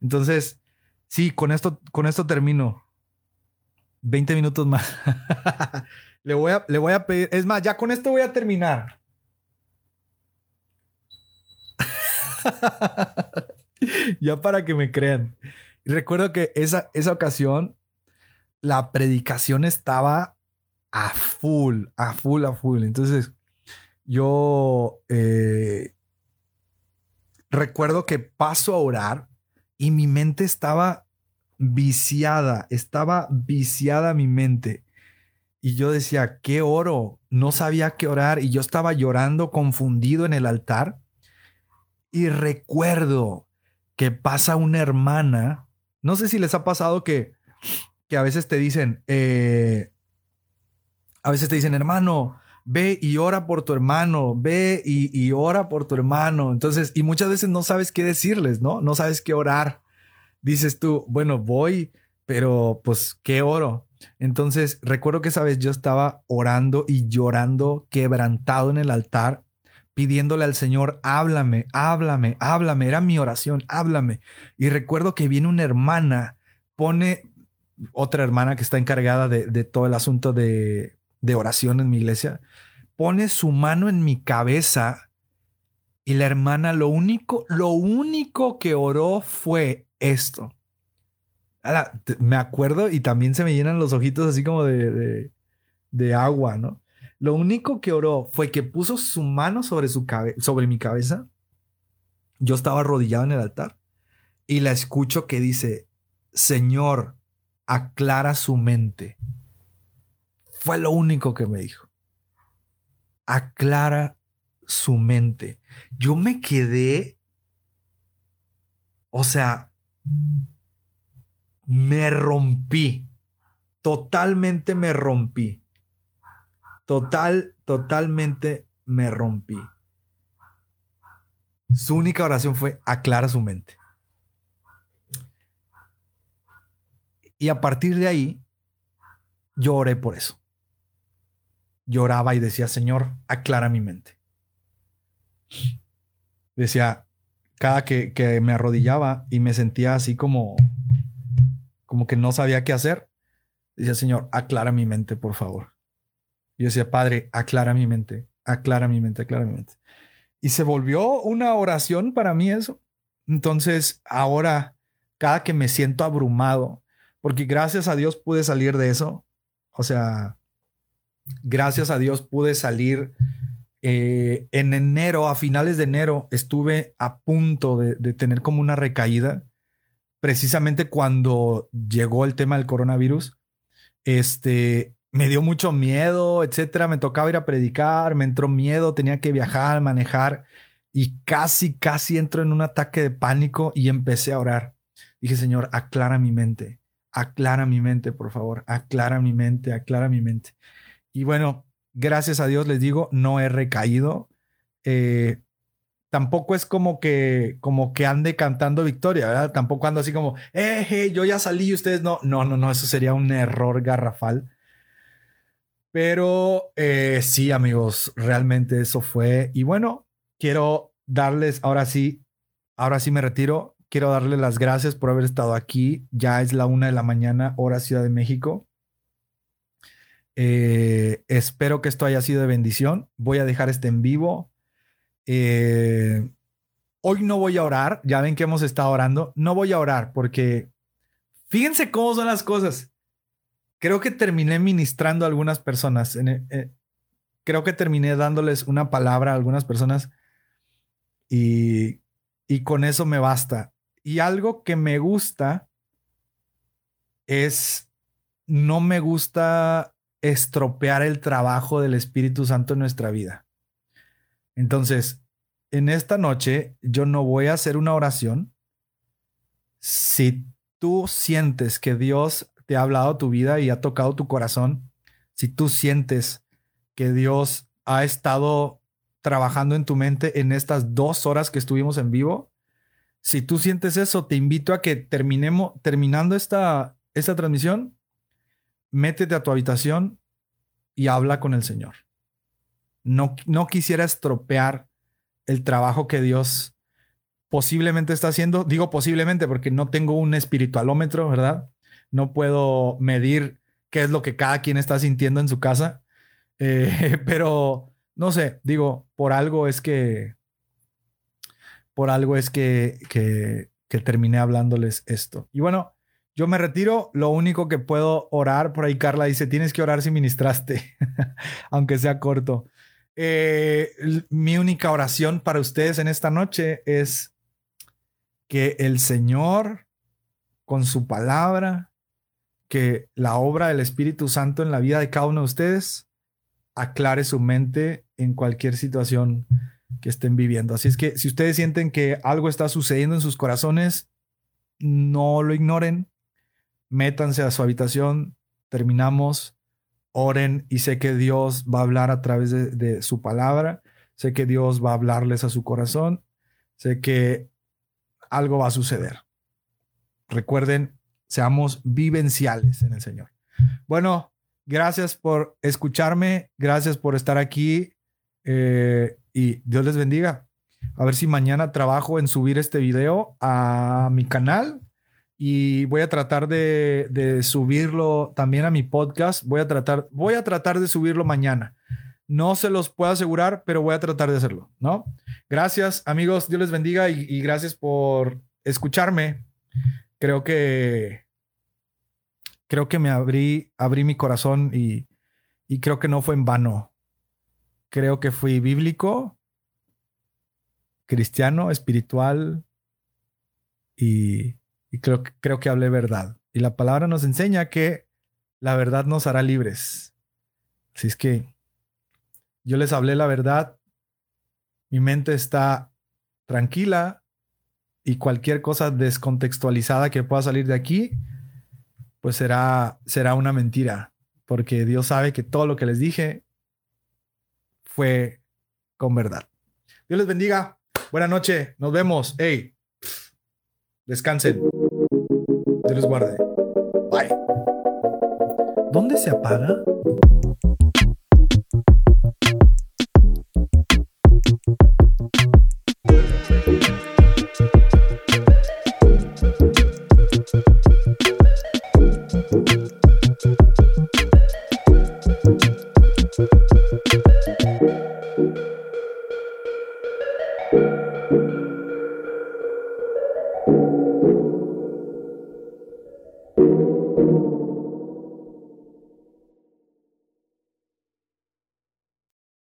Entonces, sí, con esto, con esto termino. 20 minutos más. <laughs> le, voy a, le voy a pedir, es más, ya con esto voy a terminar. <laughs> ya para que me crean. recuerdo que esa, esa ocasión, la predicación estaba a full, a full, a full. Entonces, yo eh, recuerdo que paso a orar y mi mente estaba viciada, estaba viciada mi mente. Y yo decía, ¿qué oro? No sabía qué orar y yo estaba llorando confundido en el altar. Y recuerdo que pasa una hermana, no sé si les ha pasado que, que a veces te dicen, eh, a veces te dicen, hermano, ve y ora por tu hermano, ve y, ora por tu hermano. Entonces, y muchas veces no sabes qué decirles, ¿no? No sabes qué orar. Dices tú, bueno, voy, pero pues, ¿qué oro? Entonces, recuerdo que esa vez yo estaba orando y llorando, quebrantado en el altar, pidiéndole al Señor, háblame, háblame, háblame. Era mi oración, háblame. Y recuerdo que viene una hermana, pone otra hermana que está encargada de todo el asunto de, de oración en mi iglesia, pone su mano en mi cabeza y la hermana lo único, lo único que oró fue esto. me acuerdo y también se me llenan los ojitos así como de, de, agua, ¿no? Lo único que oró fue que puso su mano sobre, su sobre mi cabeza. Yo estaba arrodillado en el altar y la escucho que dice, Señor, aclara su mente. Fue lo único que me dijo. Aclara su mente. Yo me quedé, o sea, me rompí. Totalmente me rompí. Total, totalmente me rompí. Su única oración fue aclara su mente. Y a partir de ahí, yo oré por eso. Lloraba y decía, Señor, aclara mi mente. Decía, cada que, que me arrodillaba y me sentía así como, como que no sabía qué hacer, decía, Señor, aclara mi mente, por favor. Yo decía, Padre, aclara mi mente, aclara mi mente, aclara mi mente. Y se volvió una oración para mí eso. Entonces, ahora, cada que me siento abrumado, porque gracias a Dios pude salir de eso, o sea, gracias a Dios pude salir eh, en enero, a finales de enero, estuve a punto de, tener como una recaída, precisamente cuando llegó el tema del coronavirus. Este, me dio mucho miedo, etcétera. Me tocaba ir a predicar, me entró miedo, tenía que viajar, manejar y casi, casi entro en un ataque de pánico y empecé a orar. Dije, Señor, aclara mi mente, aclara mi mente, por favor, aclara mi mente, aclara mi mente. Y bueno, gracias a Dios les digo, no he recaído. Eh, tampoco es como que, como que ande cantando victoria, ¿verdad? Tampoco ando así como, eh, yo ya salí y ustedes no. No, no, no, eso sería un error garrafal. Pero eh, sí, amigos, realmente eso fue. Y bueno, quiero darles, ahora sí, ahora sí me retiro. Quiero darles las gracias por haber estado aquí. Ya es la una de la mañana, hora Ciudad de México. Eh, espero que esto haya sido de bendición. Voy a dejar este en vivo. Eh, hoy no voy a orar. Ya ven que hemos estado orando. No voy a orar porque fíjense cómo son las cosas. Creo que terminé ministrando a algunas personas. Eh, creo que terminé dándoles una palabra a algunas personas y, y con eso me basta. Y algo que me gusta es, no me gusta estropear el trabajo del Espíritu Santo en nuestra vida. Entonces, en esta noche yo no voy a hacer una oración. Si tú sientes que Dios te ha hablado tu vida y ha tocado tu corazón, si tú sientes que Dios ha estado trabajando en tu mente en estas dos horas que estuvimos en vivo, si tú sientes eso, te invito a que terminemos, terminando esta, esta transmisión, métete a tu habitación y habla con el Señor. No, no quisiera estropear el trabajo que Dios posiblemente está haciendo. Digo posiblemente porque no tengo un espiritualómetro, ¿verdad? No puedo medir qué es lo que cada quien está sintiendo en su casa. Eh, <laughs> pero no sé, digo, por algo es que, por algo es que, que, que terminé hablándoles esto. Y bueno, yo me retiro, lo único que puedo orar, por ahí Carla dice, tienes que orar si ministraste, <laughs> aunque sea corto. Eh, mi única oración para ustedes en esta noche es que el Señor, con su palabra, que la obra del Espíritu Santo en la vida de cada uno de ustedes aclare su mente en cualquier situación que estén viviendo. Así es que si ustedes sienten que algo está sucediendo en sus corazones, no lo ignoren, métanse a su habitación, terminamos, oren y sé que Dios va a hablar a través de, su palabra, sé que Dios va a hablarles a su corazón, sé que algo va a suceder. Recuerden, seamos vivenciales en el Señor. Bueno, gracias por escucharme, gracias por estar aquí eh, y Dios les bendiga. A ver si mañana trabajo en subir este video a mi canal y voy a tratar de, subirlo también a mi podcast. Voy a tratar, voy a tratar de subirlo mañana. No se los puedo asegurar, pero voy a tratar de hacerlo, ¿no? Gracias, amigos. Dios les bendiga y, y gracias por escucharme. Creo que creo que me abrí, abrí mi corazón y, y creo que no fue en vano. Creo que fui bíblico, cristiano, espiritual y, y creo, creo que hablé verdad. Y la palabra nos enseña que la verdad nos hará libres. Así es que yo les hablé la verdad, mi mente está tranquila y cualquier cosa descontextualizada que pueda salir de aquí, pues será, será una mentira, porque Dios sabe que todo lo que les dije fue con verdad. Dios les bendiga. Buenas noches. Nos vemos. Hey, descansen. Dios les guarde. Bye. ¿Dónde se apaga?